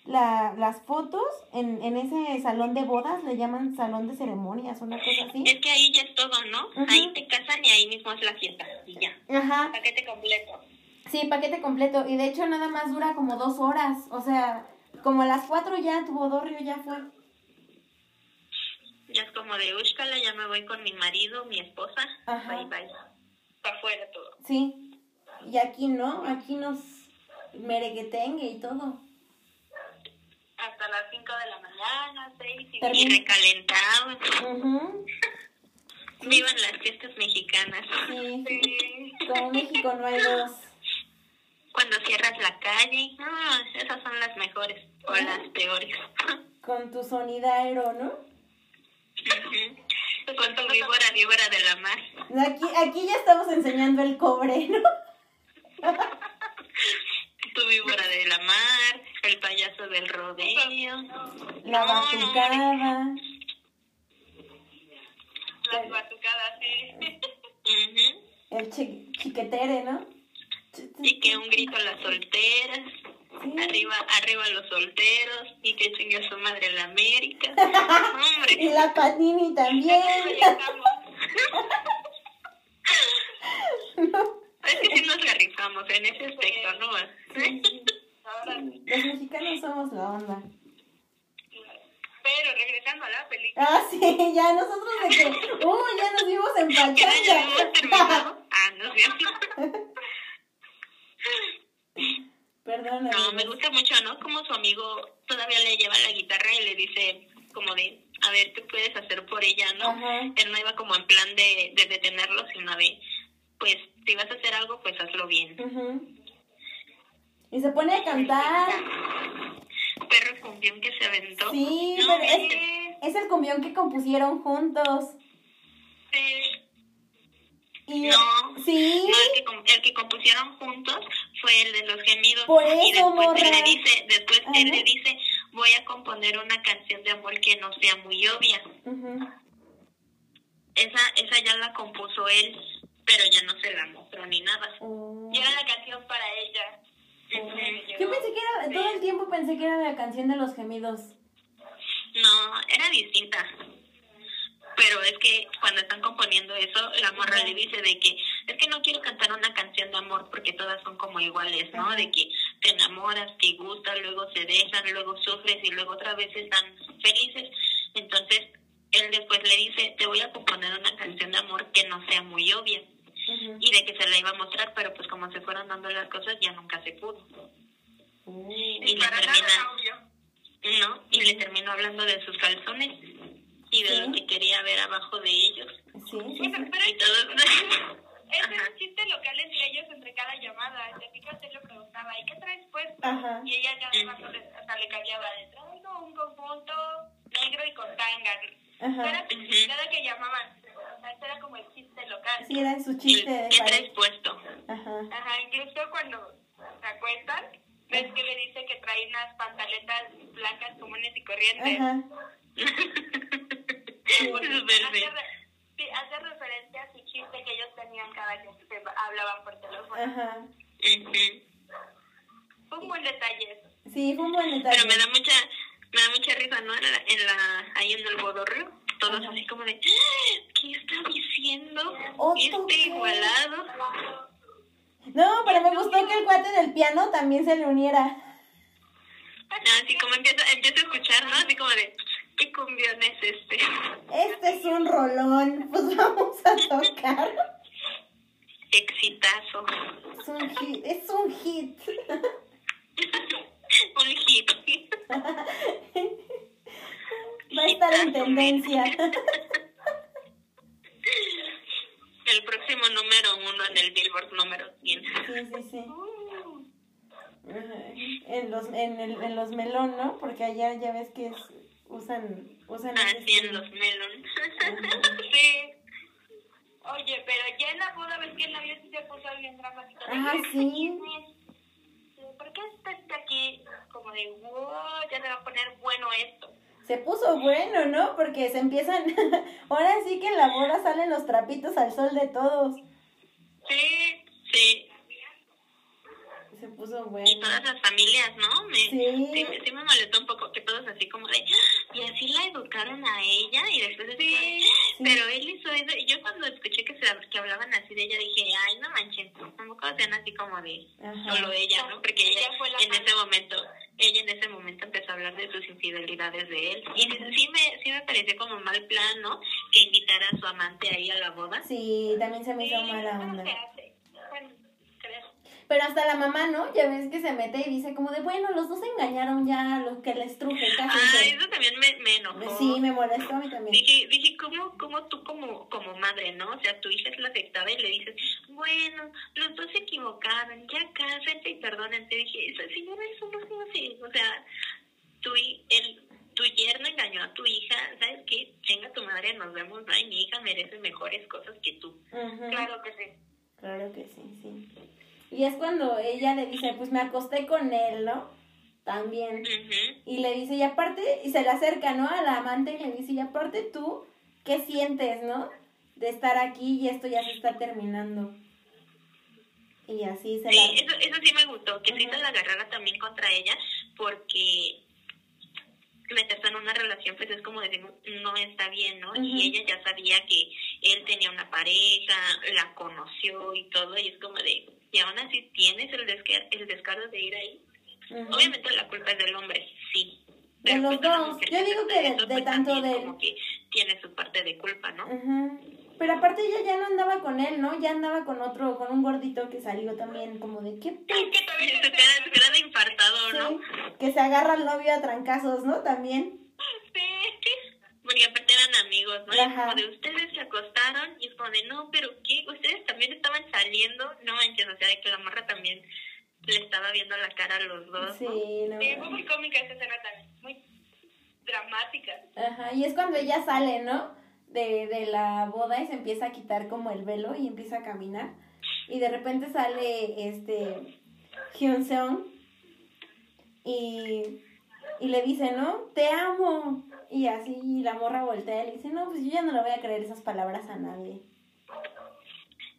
S1: la, las fotos en, en ese salón de bodas, le llaman salón de ceremonias, una cosa así.
S2: Es que ahí ya es todo, ¿no? Ahí te casan y ahí mismo es la fiesta y ya.
S1: Ajá,
S3: Paquete completo.
S1: sí, paquete completo. Y de hecho nada más dura como dos horas. O sea, como a las cuatro ya tu bodorrio ya fue.
S2: Ya es como de Úscala, ya me voy con mi marido, mi esposa.
S1: Ajá.
S2: Bye, bye.
S3: Para afuera todo.
S1: Sí. Y aquí no, aquí nos mereguetengue y todo.
S3: Hasta las 5 de la mañana, 6 y
S1: Termina.
S2: Y recalentado. Vivan las fiestas mexicanas.
S1: Sí,
S3: Sí.
S1: como México no hay dos.
S2: Cuando cierras la calle, ah, esas son las mejores o las peores.
S1: Con tu sonidero, ¿no?
S2: Con tu víbora, víbora de la mar.
S1: Aquí, aquí ya estamos enseñando el cobre, ¿no?
S2: Tu víbora de la mar, el payaso del rodeo.
S1: La
S2: No, no,
S1: batucada.
S3: Las batucadas, sí.
S1: El chi- chiquetere, ¿no?
S2: Y que un grito a las solteras.
S1: Sí.
S2: Arriba, arriba los solteros. Y que chingue su madre la América. Hombre.
S1: Y la Panini también.
S2: Es que sí nos la rifamos en ese aspecto, ¿no?
S3: Ahora sí.
S1: Los mexicanos somos la onda.
S3: Pero regresando a la película.
S1: Ah, sí, ya nosotros de que, uh, ya nos vimos en
S2: ¿Ya ya hemos terminado? Ah, no es cierto.
S1: Perdón,
S2: No, me gusta mucho, ¿no? Como su amigo todavía le lleva la guitarra y le dice como de, a ver, ¿qué puedes hacer por ella, no?
S1: Ajá.
S2: Él no iba como en plan de, de detenerlo, sino de, pues, si vas a hacer algo, pues hazlo bien.
S1: Y se pone a cantar.
S2: Perro cumbión que se aventó.
S1: Sí,
S2: No,
S1: pero es, es el cumbión que compusieron juntos.
S3: Sí.
S1: Y,
S2: No.
S1: Sí.
S2: No, el que, el que compusieron juntos fue el de los gemidos.
S1: Por
S2: y después él
S1: morra.
S2: le dice, después él
S1: Ajá.
S2: le dice, voy a componer una canción de amor que no sea muy obvia.
S1: Ujú.
S2: Esa, esa ya la compuso él, pero ya no se la mostró ni nada.
S1: Oh.
S3: Y era la canción para ella.
S1: Yo pensé que era, todo el tiempo pensé que era la canción de los gemidos.
S2: No, era distinta. Pero es que cuando están componiendo eso, la morra le dice de que es que no quiero cantar una canción de amor porque todas son como iguales, ¿no? De que te enamoras, te gusta, luego se dejan, luego sufres y luego otra vez están felices. Entonces, él después le dice, te voy a componer una canción de amor que no sea muy obvia. Y de que se la iba a mostrar, pero pues como se fueron dando las cosas, ya nunca se pudo.
S1: Uh,
S2: Y
S3: Y
S2: le
S3: para
S2: termina,
S3: obvio.
S2: ¿no? Y le terminó hablando de sus calzones y de
S1: Sí.
S2: lo que quería ver abajo de ellos.
S1: sí, sí, sí.
S3: pero
S2: Y todo.
S3: es un chiste local entre ellos, entre cada llamada. Te fijas, él le preguntaba, ¿y qué traes puesto?
S1: Ajá.
S3: Y ella ya le, hasta le cambiaba de traigo un conjunto negro y con tanga.
S1: Ajá.
S3: Era cada que llamaban. O sea, era como el chiste local.
S1: Sí, era su
S2: ¿Y
S1: chiste
S2: ¿Qué traes puesto?
S1: Ajá.
S3: Ajá, incluso cuando se acuestan, ves que le dice que trae unas pantaletas blancas comunes y corrientes.
S1: Ajá.
S3: Hace, referencia a su chiste que ellos tenían cada que se hablaban por teléfono.
S1: Ajá.
S2: Ujú.
S3: Fue un buen detalle eso.
S1: Sí, fue un buen detalle.
S2: Pero me da mucha, me da mucha risa, ¿no? En la, en la, ahí en el bodorrio, todos
S1: Ajá.
S2: así como de, "Ah, ¿qué está diciendo?
S1: Otto,
S2: Este igualado.
S1: No, pero me gustó que el cuate del piano también se le uniera.
S2: Así como empieza, empieza a escuchar, ¿no? Así como de, ¿qué cumbión es este?
S1: Este es un rolón. Pues vamos a tocar.
S2: Exitazo.
S1: Es un hit. Es un hit.
S2: Un hit.
S1: Va a estar en tendencia.
S2: El próximo número uno en el Billboard número 100.
S1: Sí, sí, sí. En los, en, el, en los melón, ¿no? Porque allá ya ves que es- usan, usan estilo.
S2: los melon.
S3: Sí. Oye, pero ya en la boda ves que el novio sí se puso bien dramático.
S1: Ajá,
S3: "¿Este
S1: sí.
S3: ¿Por qué está aquí? Como de, wow, ya se va a poner bueno esto.
S1: Se puso bueno, ¿no? Porque se empiezan. Ahora sí que en la boda salen los trapitos al sol de todos.
S3: Sí,
S2: Sí,
S1: Se puso
S2: y
S1: bueno.
S2: todas las familias, ¿no? Me,
S1: Sí.
S2: sí, me- sí me molestó un poco que todos así como de, y así la educaron a ella y después así
S1: Sí.
S2: pero él hizo eso y yo cuando escuché que se que hablaban así de ella dije, ay, no manches, tampoco sean así como de
S1: Ajá.
S2: solo ella, ¿no? Porque ella,
S3: Ella fue la
S2: en ese momento, ella en ese momento empezó a hablar de sus infidelidades de él y sí me, sí me pareció como mal plan, ¿no? Que invitara a su amante ahí a la boda.
S1: Sí, también se me hizo
S3: Sí,
S1: mala onda. Pero hasta la mamá, ¿no? Ya ves que se mete y dice como de, bueno, los dos engañaron ya lo que les truje,
S2: Ah, eso también me, me enojó.
S1: Sí, me molestó a mí también.
S2: Dije, dije ¿cómo, cómo tú como, como madre, no? O sea, tu hija es la afectada y le dices, bueno, los dos se equivocaron, ya cásense y perdónense. Dije, "Esa señora, eso no se hace. O sea, tu, el, tu yerno engañó a tu hija, ¿sabes qué? Chinga tu madre, nos vemos, ay, mi hija merece mejores cosas que tú.
S1: Ujú.
S3: Claro que sí.
S1: Claro que sí, sí. Y es cuando ella le dice, pues me acosté con él, ¿no? También. Y le dice, y aparte, y se le acerca, ¿no? A la amante y le dice, y aparte tú, ¿qué sientes, no? De estar aquí y esto ya se está terminando. Y así se
S2: Sí,
S1: la...
S2: eso, eso sí me gustó, que sí se la agarrara también contra ella, porque meterse en una relación, pues es como decimos, no está bien, ¿no? Y ella ya sabía que él tenía una pareja, la conoció y todo, y es como de, y aún así tienes el, desca- el descaro de ir ahí. Obviamente la culpa es del hombre, sí.
S1: De
S2: Pero
S1: los
S2: pues
S1: dos. Yo digo que de-
S2: eso,
S1: de
S2: pues,
S1: tanto del-
S2: como que tiene su parte de culpa, ¿no?
S1: Ujú. Pero aparte ella ya no andaba con él, ¿no? Ya andaba con otro, con un gordito que salió también como de qué
S3: Es que también
S2: cara, su cara de infartado, ¿no?
S1: Sí, que se agarra al novio a trancazos, ¿no? También.
S2: Porque aparte eran amigos, ¿no? Y es
S1: Ajá.
S2: como de ustedes se acostaron y es como de no, pero ¿qué? Ustedes también estaban saliendo, no manches, o sea, de que la morra también le estaba viendo la cara a los dos,
S1: Sí,
S2: ¿no?
S1: no.
S3: Sí, fue muy cómica esa escena también. Muy dramática.
S1: Ajá, y es cuando ella sale, ¿no? De, de la boda y se empieza a quitar como el velo y empieza a caminar. Y de repente sale este Hyun Seong y, y le dice, ¿no? Te amo. Y así y la morra voltea y le dice, no, pues yo ya no le voy a creer esas palabras a nadie.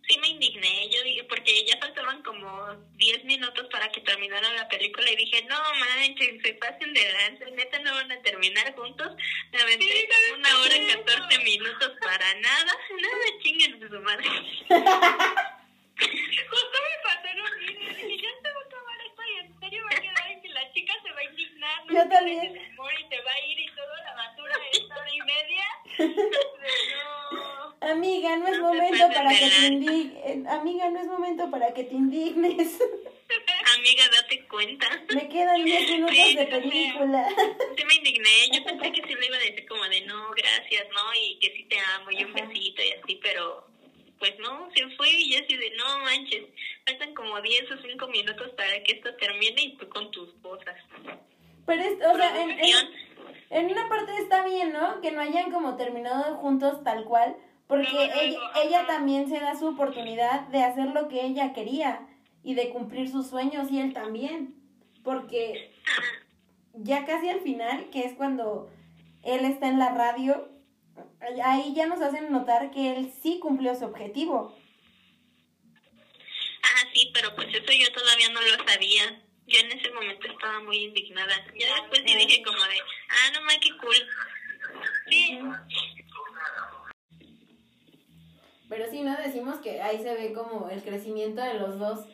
S2: Sí me indigné, yo dije, porque ya faltaban como 10 minutos para que terminara la película y dije, no manches, se pasen de lanza, neta no van a terminar juntos. Me aventé
S3: Sí, ¿sabes
S2: una hora y
S3: qué?
S2: 14 minutos para nada, nada chinguen a su madre.
S3: Justo me pasó lo mismo. Dije, ya se va a acabar esto y en serio
S1: Yo también.
S3: Y te va a ir y todo la basura esta hora y media. no.
S1: Amiga, no es
S2: No
S1: momento para que te indignes. Amiga, no es momento para que te indignes.
S2: Amiga, date cuenta.
S1: Me quedan 10 minutos
S2: Sí,
S1: de película.
S2: Sí me indigné, yo pensé que sí le iba a decir como de no, gracias, ¿no? Y que sí te amo y un besito y así, pero pues no, se fue y yo así de no manches, faltan como 10 o 5 minutos para que esto termine y tú con tus cosas.
S1: Pero, es, o sea, en, en- en una parte está bien, ¿no? Que no hayan como terminado juntos tal cual. Porque ella también se da su oportunidad de hacer lo que ella quería y de cumplir sus sueños y él también. Porque ya casi al final, que es cuando él está en la radio, ahí ya nos hacen notar que él sí cumplió su objetivo.
S2: Ah, sí, pero pues eso yo todavía no lo sabía. Yo en ese momento estaba muy indignada. Ya después sí dije como de, ah, no más, qué cool. Sí,
S1: Pero sí, ¿no? Decimos que ahí se ve como el crecimiento de los dos.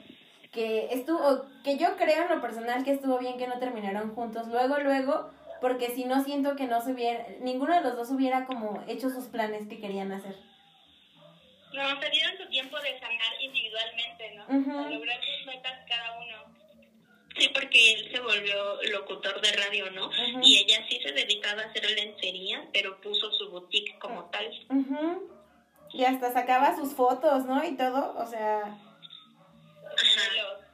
S1: Que estuvo, que yo creo en lo personal que estuvo bien que no terminaron juntos luego, luego, porque si no siento que no se hubiera, ninguno de los dos hubiera como hecho sus planes que querían hacer.
S3: No, se dieron su tiempo de sanar individualmente, ¿no?
S1: Ujú.
S3: A lograr sus metas cada uno.
S2: Sí, porque él se volvió locutor de radio, ¿no? Y ella sí se dedicaba a hacer lencería, pero puso su boutique como tal.
S1: Ujú. Y hasta sacaba sus fotos, ¿no? Y todo, o sea,
S2: Ajá.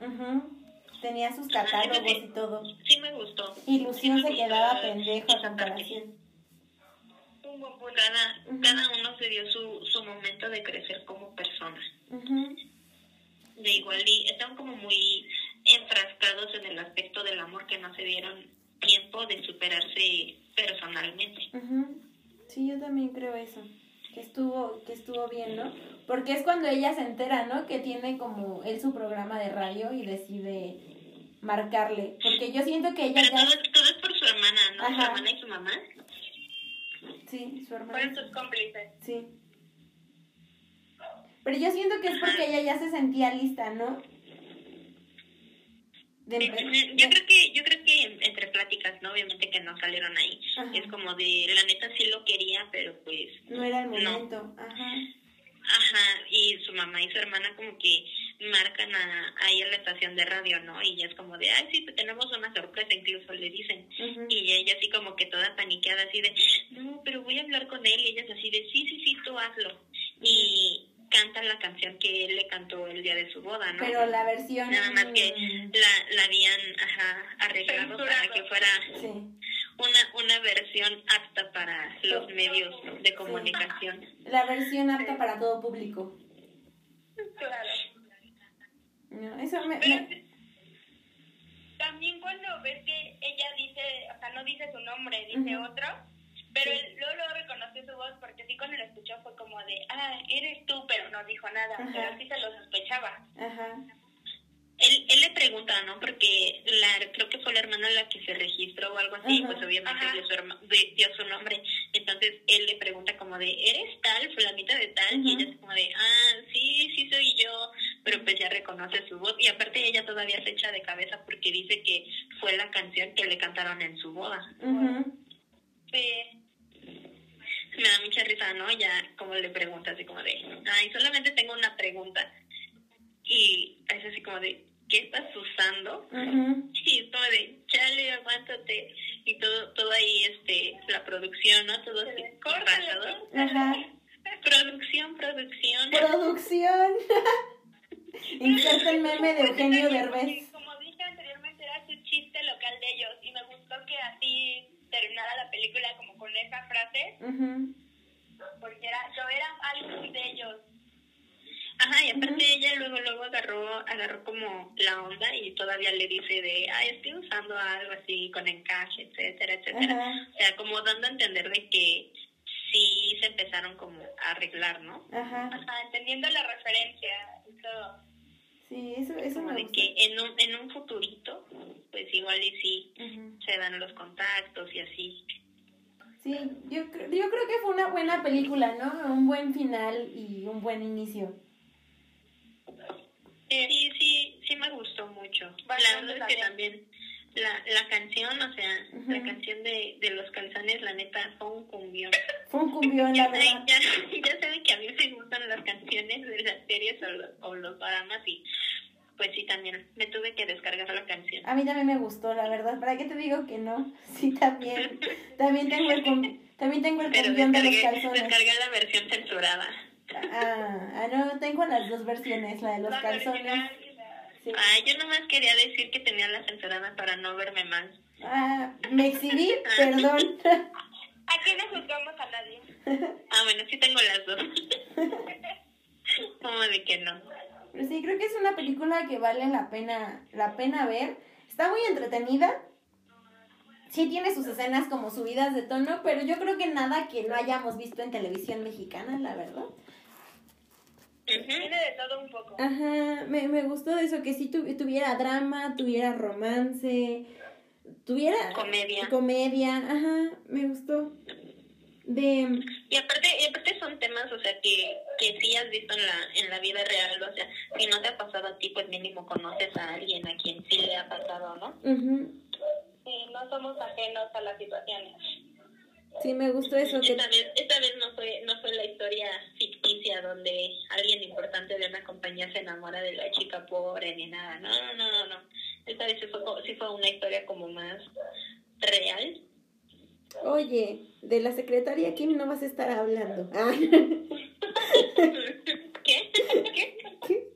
S1: ujú. tenía sus catálogos y todo.
S2: Sí me gustó.
S1: Y Lucián
S2: Sí me
S1: se quedaba pendejo a comparación.
S3: Un buen punto.
S2: Cada, cada uno se dio su, su momento de crecer como persona. De igual y estaban como muy enfrascados en el aspecto del amor que no se dieron tiempo de superarse personalmente.
S1: Sí, yo también creo eso. Que estuvo, que estuvo bien, ¿no? Porque es cuando ella se entera, ¿no? Que tiene como él su programa de radio y decide marcarle. Porque yo siento que ella
S2: Pero
S1: ya...
S2: todo, es- todo es por su hermana, ¿no? Su hermana y su mamá.
S1: Sí, su
S3: Fueron
S1: hermana.
S3: sus cómplices.
S1: Sí. Pero yo siento que es porque ella ya se sentía lista, ¿no? De
S2: Sí,
S1: empe-
S2: Yo creo que, yo creo que entre pláticas, ¿no? Obviamente que no salieron ahí.
S1: Ajá.
S2: Es como de, la neta sí lo quería, pero pues,
S1: No era el
S2: No.
S1: momento. Ajá.
S2: ajá, y su mamá y su hermana como que marcan a, ahí en la estación de radio, ¿no? Y ella es como de, ay, sí, tenemos una sorpresa, incluso le dicen. Y ella así como que toda paniqueada, así de, no, pero voy a hablar con él. Y ella es así de, sí, sí, sí, tú hazlo. Y canta la canción que él le cantó el día de su boda, ¿no?
S1: Pero la versión...
S2: Nada más que la, la habían ajá, arreglado para que fuera
S1: Sí.
S2: una, una versión apta para los medios de comunicación.
S1: La versión apta para todo público.
S3: Claro.
S1: No, eso me...
S3: También cuando ves que ella dice, o sea, no dice su nombre, dice otro, pero él luego, luego reconoció su voz porque sí cuando lo escuchó fue como de, ah, eres tú, pero no dijo nada,
S1: Ajá.
S3: pero sí se lo sospechaba.
S1: Ajá.
S2: Él, él le pregunta, ¿no? Porque la, creo que fue la hermana la que se registró o algo así,
S1: Ajá.
S2: pues obviamente
S3: Ajá.
S2: dio su, herma- di- dio su nombre. Entonces él le pregunta como de, ¿eres tal, fulanita de tal? Y ella es como de, ah, sí, sí soy yo, pero pues ya reconoce su voz. Y aparte ella todavía se echa de cabeza porque dice que fue la canción que le cantaron en su boda.
S3: Sí.
S2: Me da mucha risa, ¿no? Ya como le pregunta así como de, ay, solamente tengo una pregunta. Y es así como de, ¿qué estás usando?
S1: Ujú.
S2: Y es como de, chale, aguántate. Y todo, todo ahí, este, la producción, ¿no? Todo así, pasado.
S1: Ajá.
S2: Producción, producción.
S1: Producción. Inserta el meme de Eugenio Derbez.
S3: Como dije anteriormente, era su chiste local de ellos y me gustó que así terminara la película como con esa frase, porque era, yo era algo de ellos.
S2: Ajá, y aparte ella luego, luego agarró, agarró como la onda y todavía le dice de, ay, estoy usando algo así con encaje, etcétera, etcétera. O sea, como dando a entender de que sí se empezaron como a arreglar, ¿no?
S1: Ajá.
S3: Ajá, entendiendo la referencia y todo.
S1: Sí, eso, eso
S2: Como
S1: me
S2: de
S1: gusta.
S2: que en un, en un futurito, pues igual y sí se dan los contactos y así.
S1: Sí, yo, yo creo que fue una buena película, ¿no? Un buen final y un buen inicio.
S2: Sí, sí, sí me gustó mucho. La
S3: Bastante
S2: verdad es que también la, la canción, o sea, la canción de, de los calzones, la neta, fue un cumbión.
S1: Fue un cumbión, la verdad.
S2: Ya, ya saben que a mí me gustan las canciones de las series o los, o los dramas y pues sí, también me tuve que descargar la canción.
S1: A mí también me gustó, la verdad. ¿Para qué te digo que no? Sí, también. también tengo el, también tengo el
S2: Pero
S1: de los calzones.
S2: descargué la versión censurada.
S1: Ah, ah, no, tengo las dos versiones, la de los
S3: La
S1: calzones.
S3: original
S1: Sí.
S2: Ay, yo nomás quería decir que tenía la censurada para no verme mal.
S1: Ah, me exhibí, perdón.
S3: Aquí no juzgamos a nadie.
S2: Ah, bueno, sí tengo las dos. ¿Cómo de que no?
S1: Pero sí, creo que es una película que vale la pena, la pena ver. Está muy entretenida. Sí tiene sus escenas como subidas de tono, pero yo creo que nada que no hayamos visto en televisión mexicana, la verdad.
S3: Tiene de todo un poco.
S1: Ajá, me, me gustó eso, que sí tu- tuviera drama, tuviera romance, tuviera
S2: Comedia.
S1: comedia, ajá, me gustó. De,
S2: Y aparte, y aparte son temas, o sea, que, que sí has visto en la, en la vida real, o sea, si no te ha pasado a ti, pues mínimo conoces a alguien a quien sí le ha pasado, ¿no?
S1: ujú,
S3: Sí, no somos ajenos a las situaciones.
S1: Sí, me gustó eso, que
S2: Esta vez, esta vez no fue, no fue la historia ficticia donde alguien importante de una compañía se enamora de la chica pobre ni nada, no, no, no, no, no. Esta vez sí fue, sí fue una historia como más real.
S1: Oye, de la secretaria, ¿quién no vas a estar hablando? Ah,
S2: ¿Qué? ¿Qué?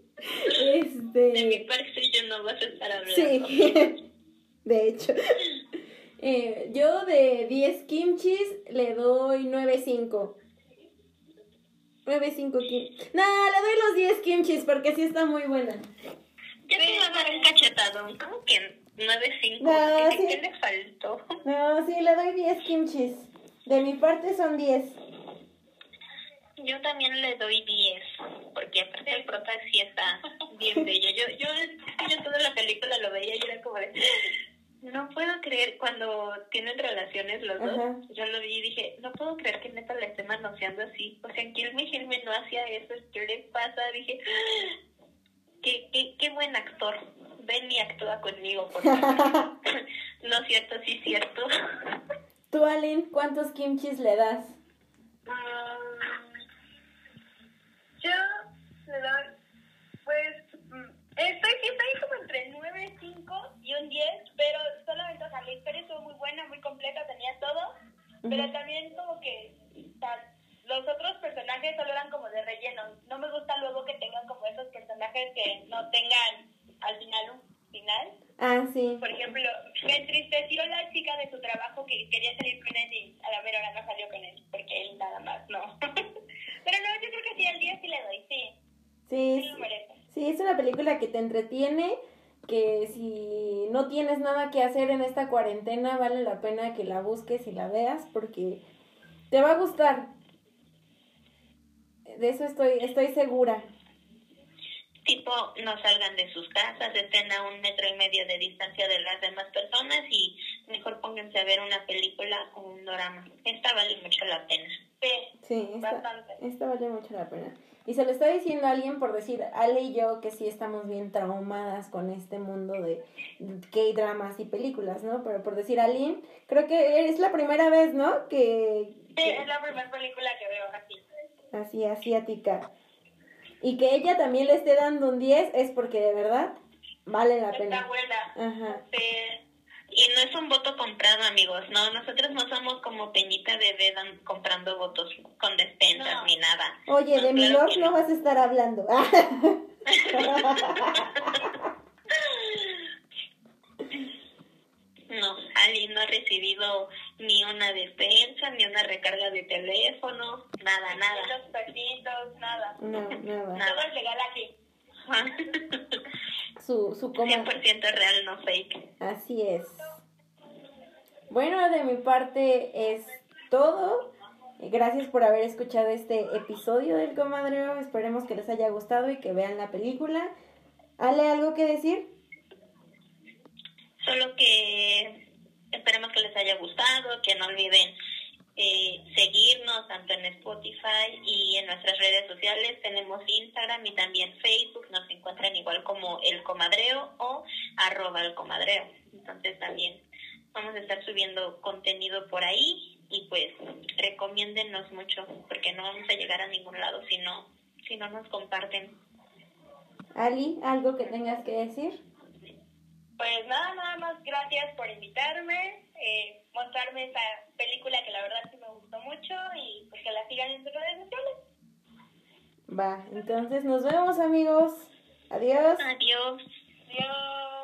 S1: este...
S2: De mi parte yo no vas a estar hablando.
S1: Sí, de hecho. Eh, yo de 10 kimchis le doy 9.5. 9.5 kim. No, le doy los 10 kimchis porque sí está muy buena.
S2: Ya te iba a dar un cachetadón, ¿cómo que 9.5?
S1: No,
S2: ¿Qué,
S1: sí.
S2: ¿Qué le faltó?
S1: No, sí, le doy 10 kimchis. De mi parte son 10.
S2: Yo también le doy 10, porque aparte el prota sí está bien bello. Yo, yo, yo toda la película lo veía y era como de, no puedo creer cuando tienen relaciones los dos.
S1: Ajá.
S2: Yo lo vi y dije, no puedo creer que neta la esté manoseando así. O sea, Kill Me, Kill Me no hacía eso, ¿qué le pasa? Dije, qué, qué, qué buen actor. Ven y actúa conmigo, por favor. no es cierto, sí es cierto.
S1: Tú, Aline, ¿cuántos kimchis le das?
S3: Mm, yo le doy, pues, mm, estoy, estoy como entre 9, 5 y un 10, pero solamente, o sea, la historia estuvo muy buena, muy completa, tenía todo, pero
S1: Ujú.
S3: también como que o sea, los otros personajes solo eran como de relleno. No me gusta luego que tengan como esos personajes que no tengan al final un final.
S1: Ah, sí.
S3: Por ejemplo, me entristeció la chica de su trabajo que quería salir con él y a la mera hora no salió con él, porque él nada más no. Pero no, yo creo que sí, al día sí le doy, sí,
S1: Sí,
S3: sí
S1: sí, es una película que te entretiene, que si no tienes nada que hacer en esta cuarentena, vale la pena que la busques y la veas porque te va a gustar. De eso estoy, estoy segura.
S2: tipo no salgan de sus casas, estén a un metro y medio de distancia de las demás personas y mejor pónganse a ver una película o un drama. Esta vale mucho la pena.
S3: Sí,
S1: Sí, esta,
S3: Bastante.
S1: esta vale mucho la pena. Y se lo está diciendo a alguien por decir, Ale y yo, que sí estamos bien traumadas con este mundo de K-dramas y películas, ¿no? Pero por decir, Aline, creo que es la primera vez, ¿no? Que,
S3: sí,
S1: que-
S3: es la primera película que veo así.
S1: así, asiática. Y que ella también le esté dando un 10 es porque de verdad vale la
S3: Está
S1: pena.
S3: buena.
S1: Ajá.
S3: Sí.
S2: Y no es un voto comprado, amigos. No, nosotros no somos como Peñita de Vedan comprando votos con despensas
S3: No.
S2: ni nada.
S1: Oye,
S2: No,
S1: de mi
S2: claro
S1: lord
S2: que
S1: no vas a estar hablando.
S2: No, Ali no ha recibido ni una despensa, ni una recarga de teléfono, nada,
S3: Ni
S2: nada.
S3: los perritos, nada.
S1: no, nada.
S3: Todo es legal aquí.
S1: Su, su coma.
S2: 100% real, no fake.
S1: Así es. Bueno, de mi parte es todo. Gracias por haber escuchado este episodio del Comadreo. Esperemos que les haya gustado y que vean la película. Ale, ¿algo que decir?
S2: Solo que esperemos que les haya gustado, que no olviden eh, seguirnos tanto en Spotify y en nuestras redes sociales. Tenemos Instagram y también Facebook. Nos encuentran igual como El Comadreo o arroba el comadreo. Entonces también vamos a estar subiendo contenido por ahí y pues recomiéndennos mucho porque no vamos a llegar a ningún lado si no, si no nos comparten.
S1: Ali, ¿algo que tengas que decir?
S3: Pues nada, nada más gracias por invitarme, eh, mostrarme esta película que la verdad sí me gustó mucho y pues que la sigan en sus redes sociales.
S1: Va, entonces nos vemos amigos. Adiós.
S2: Adiós.
S3: Adiós.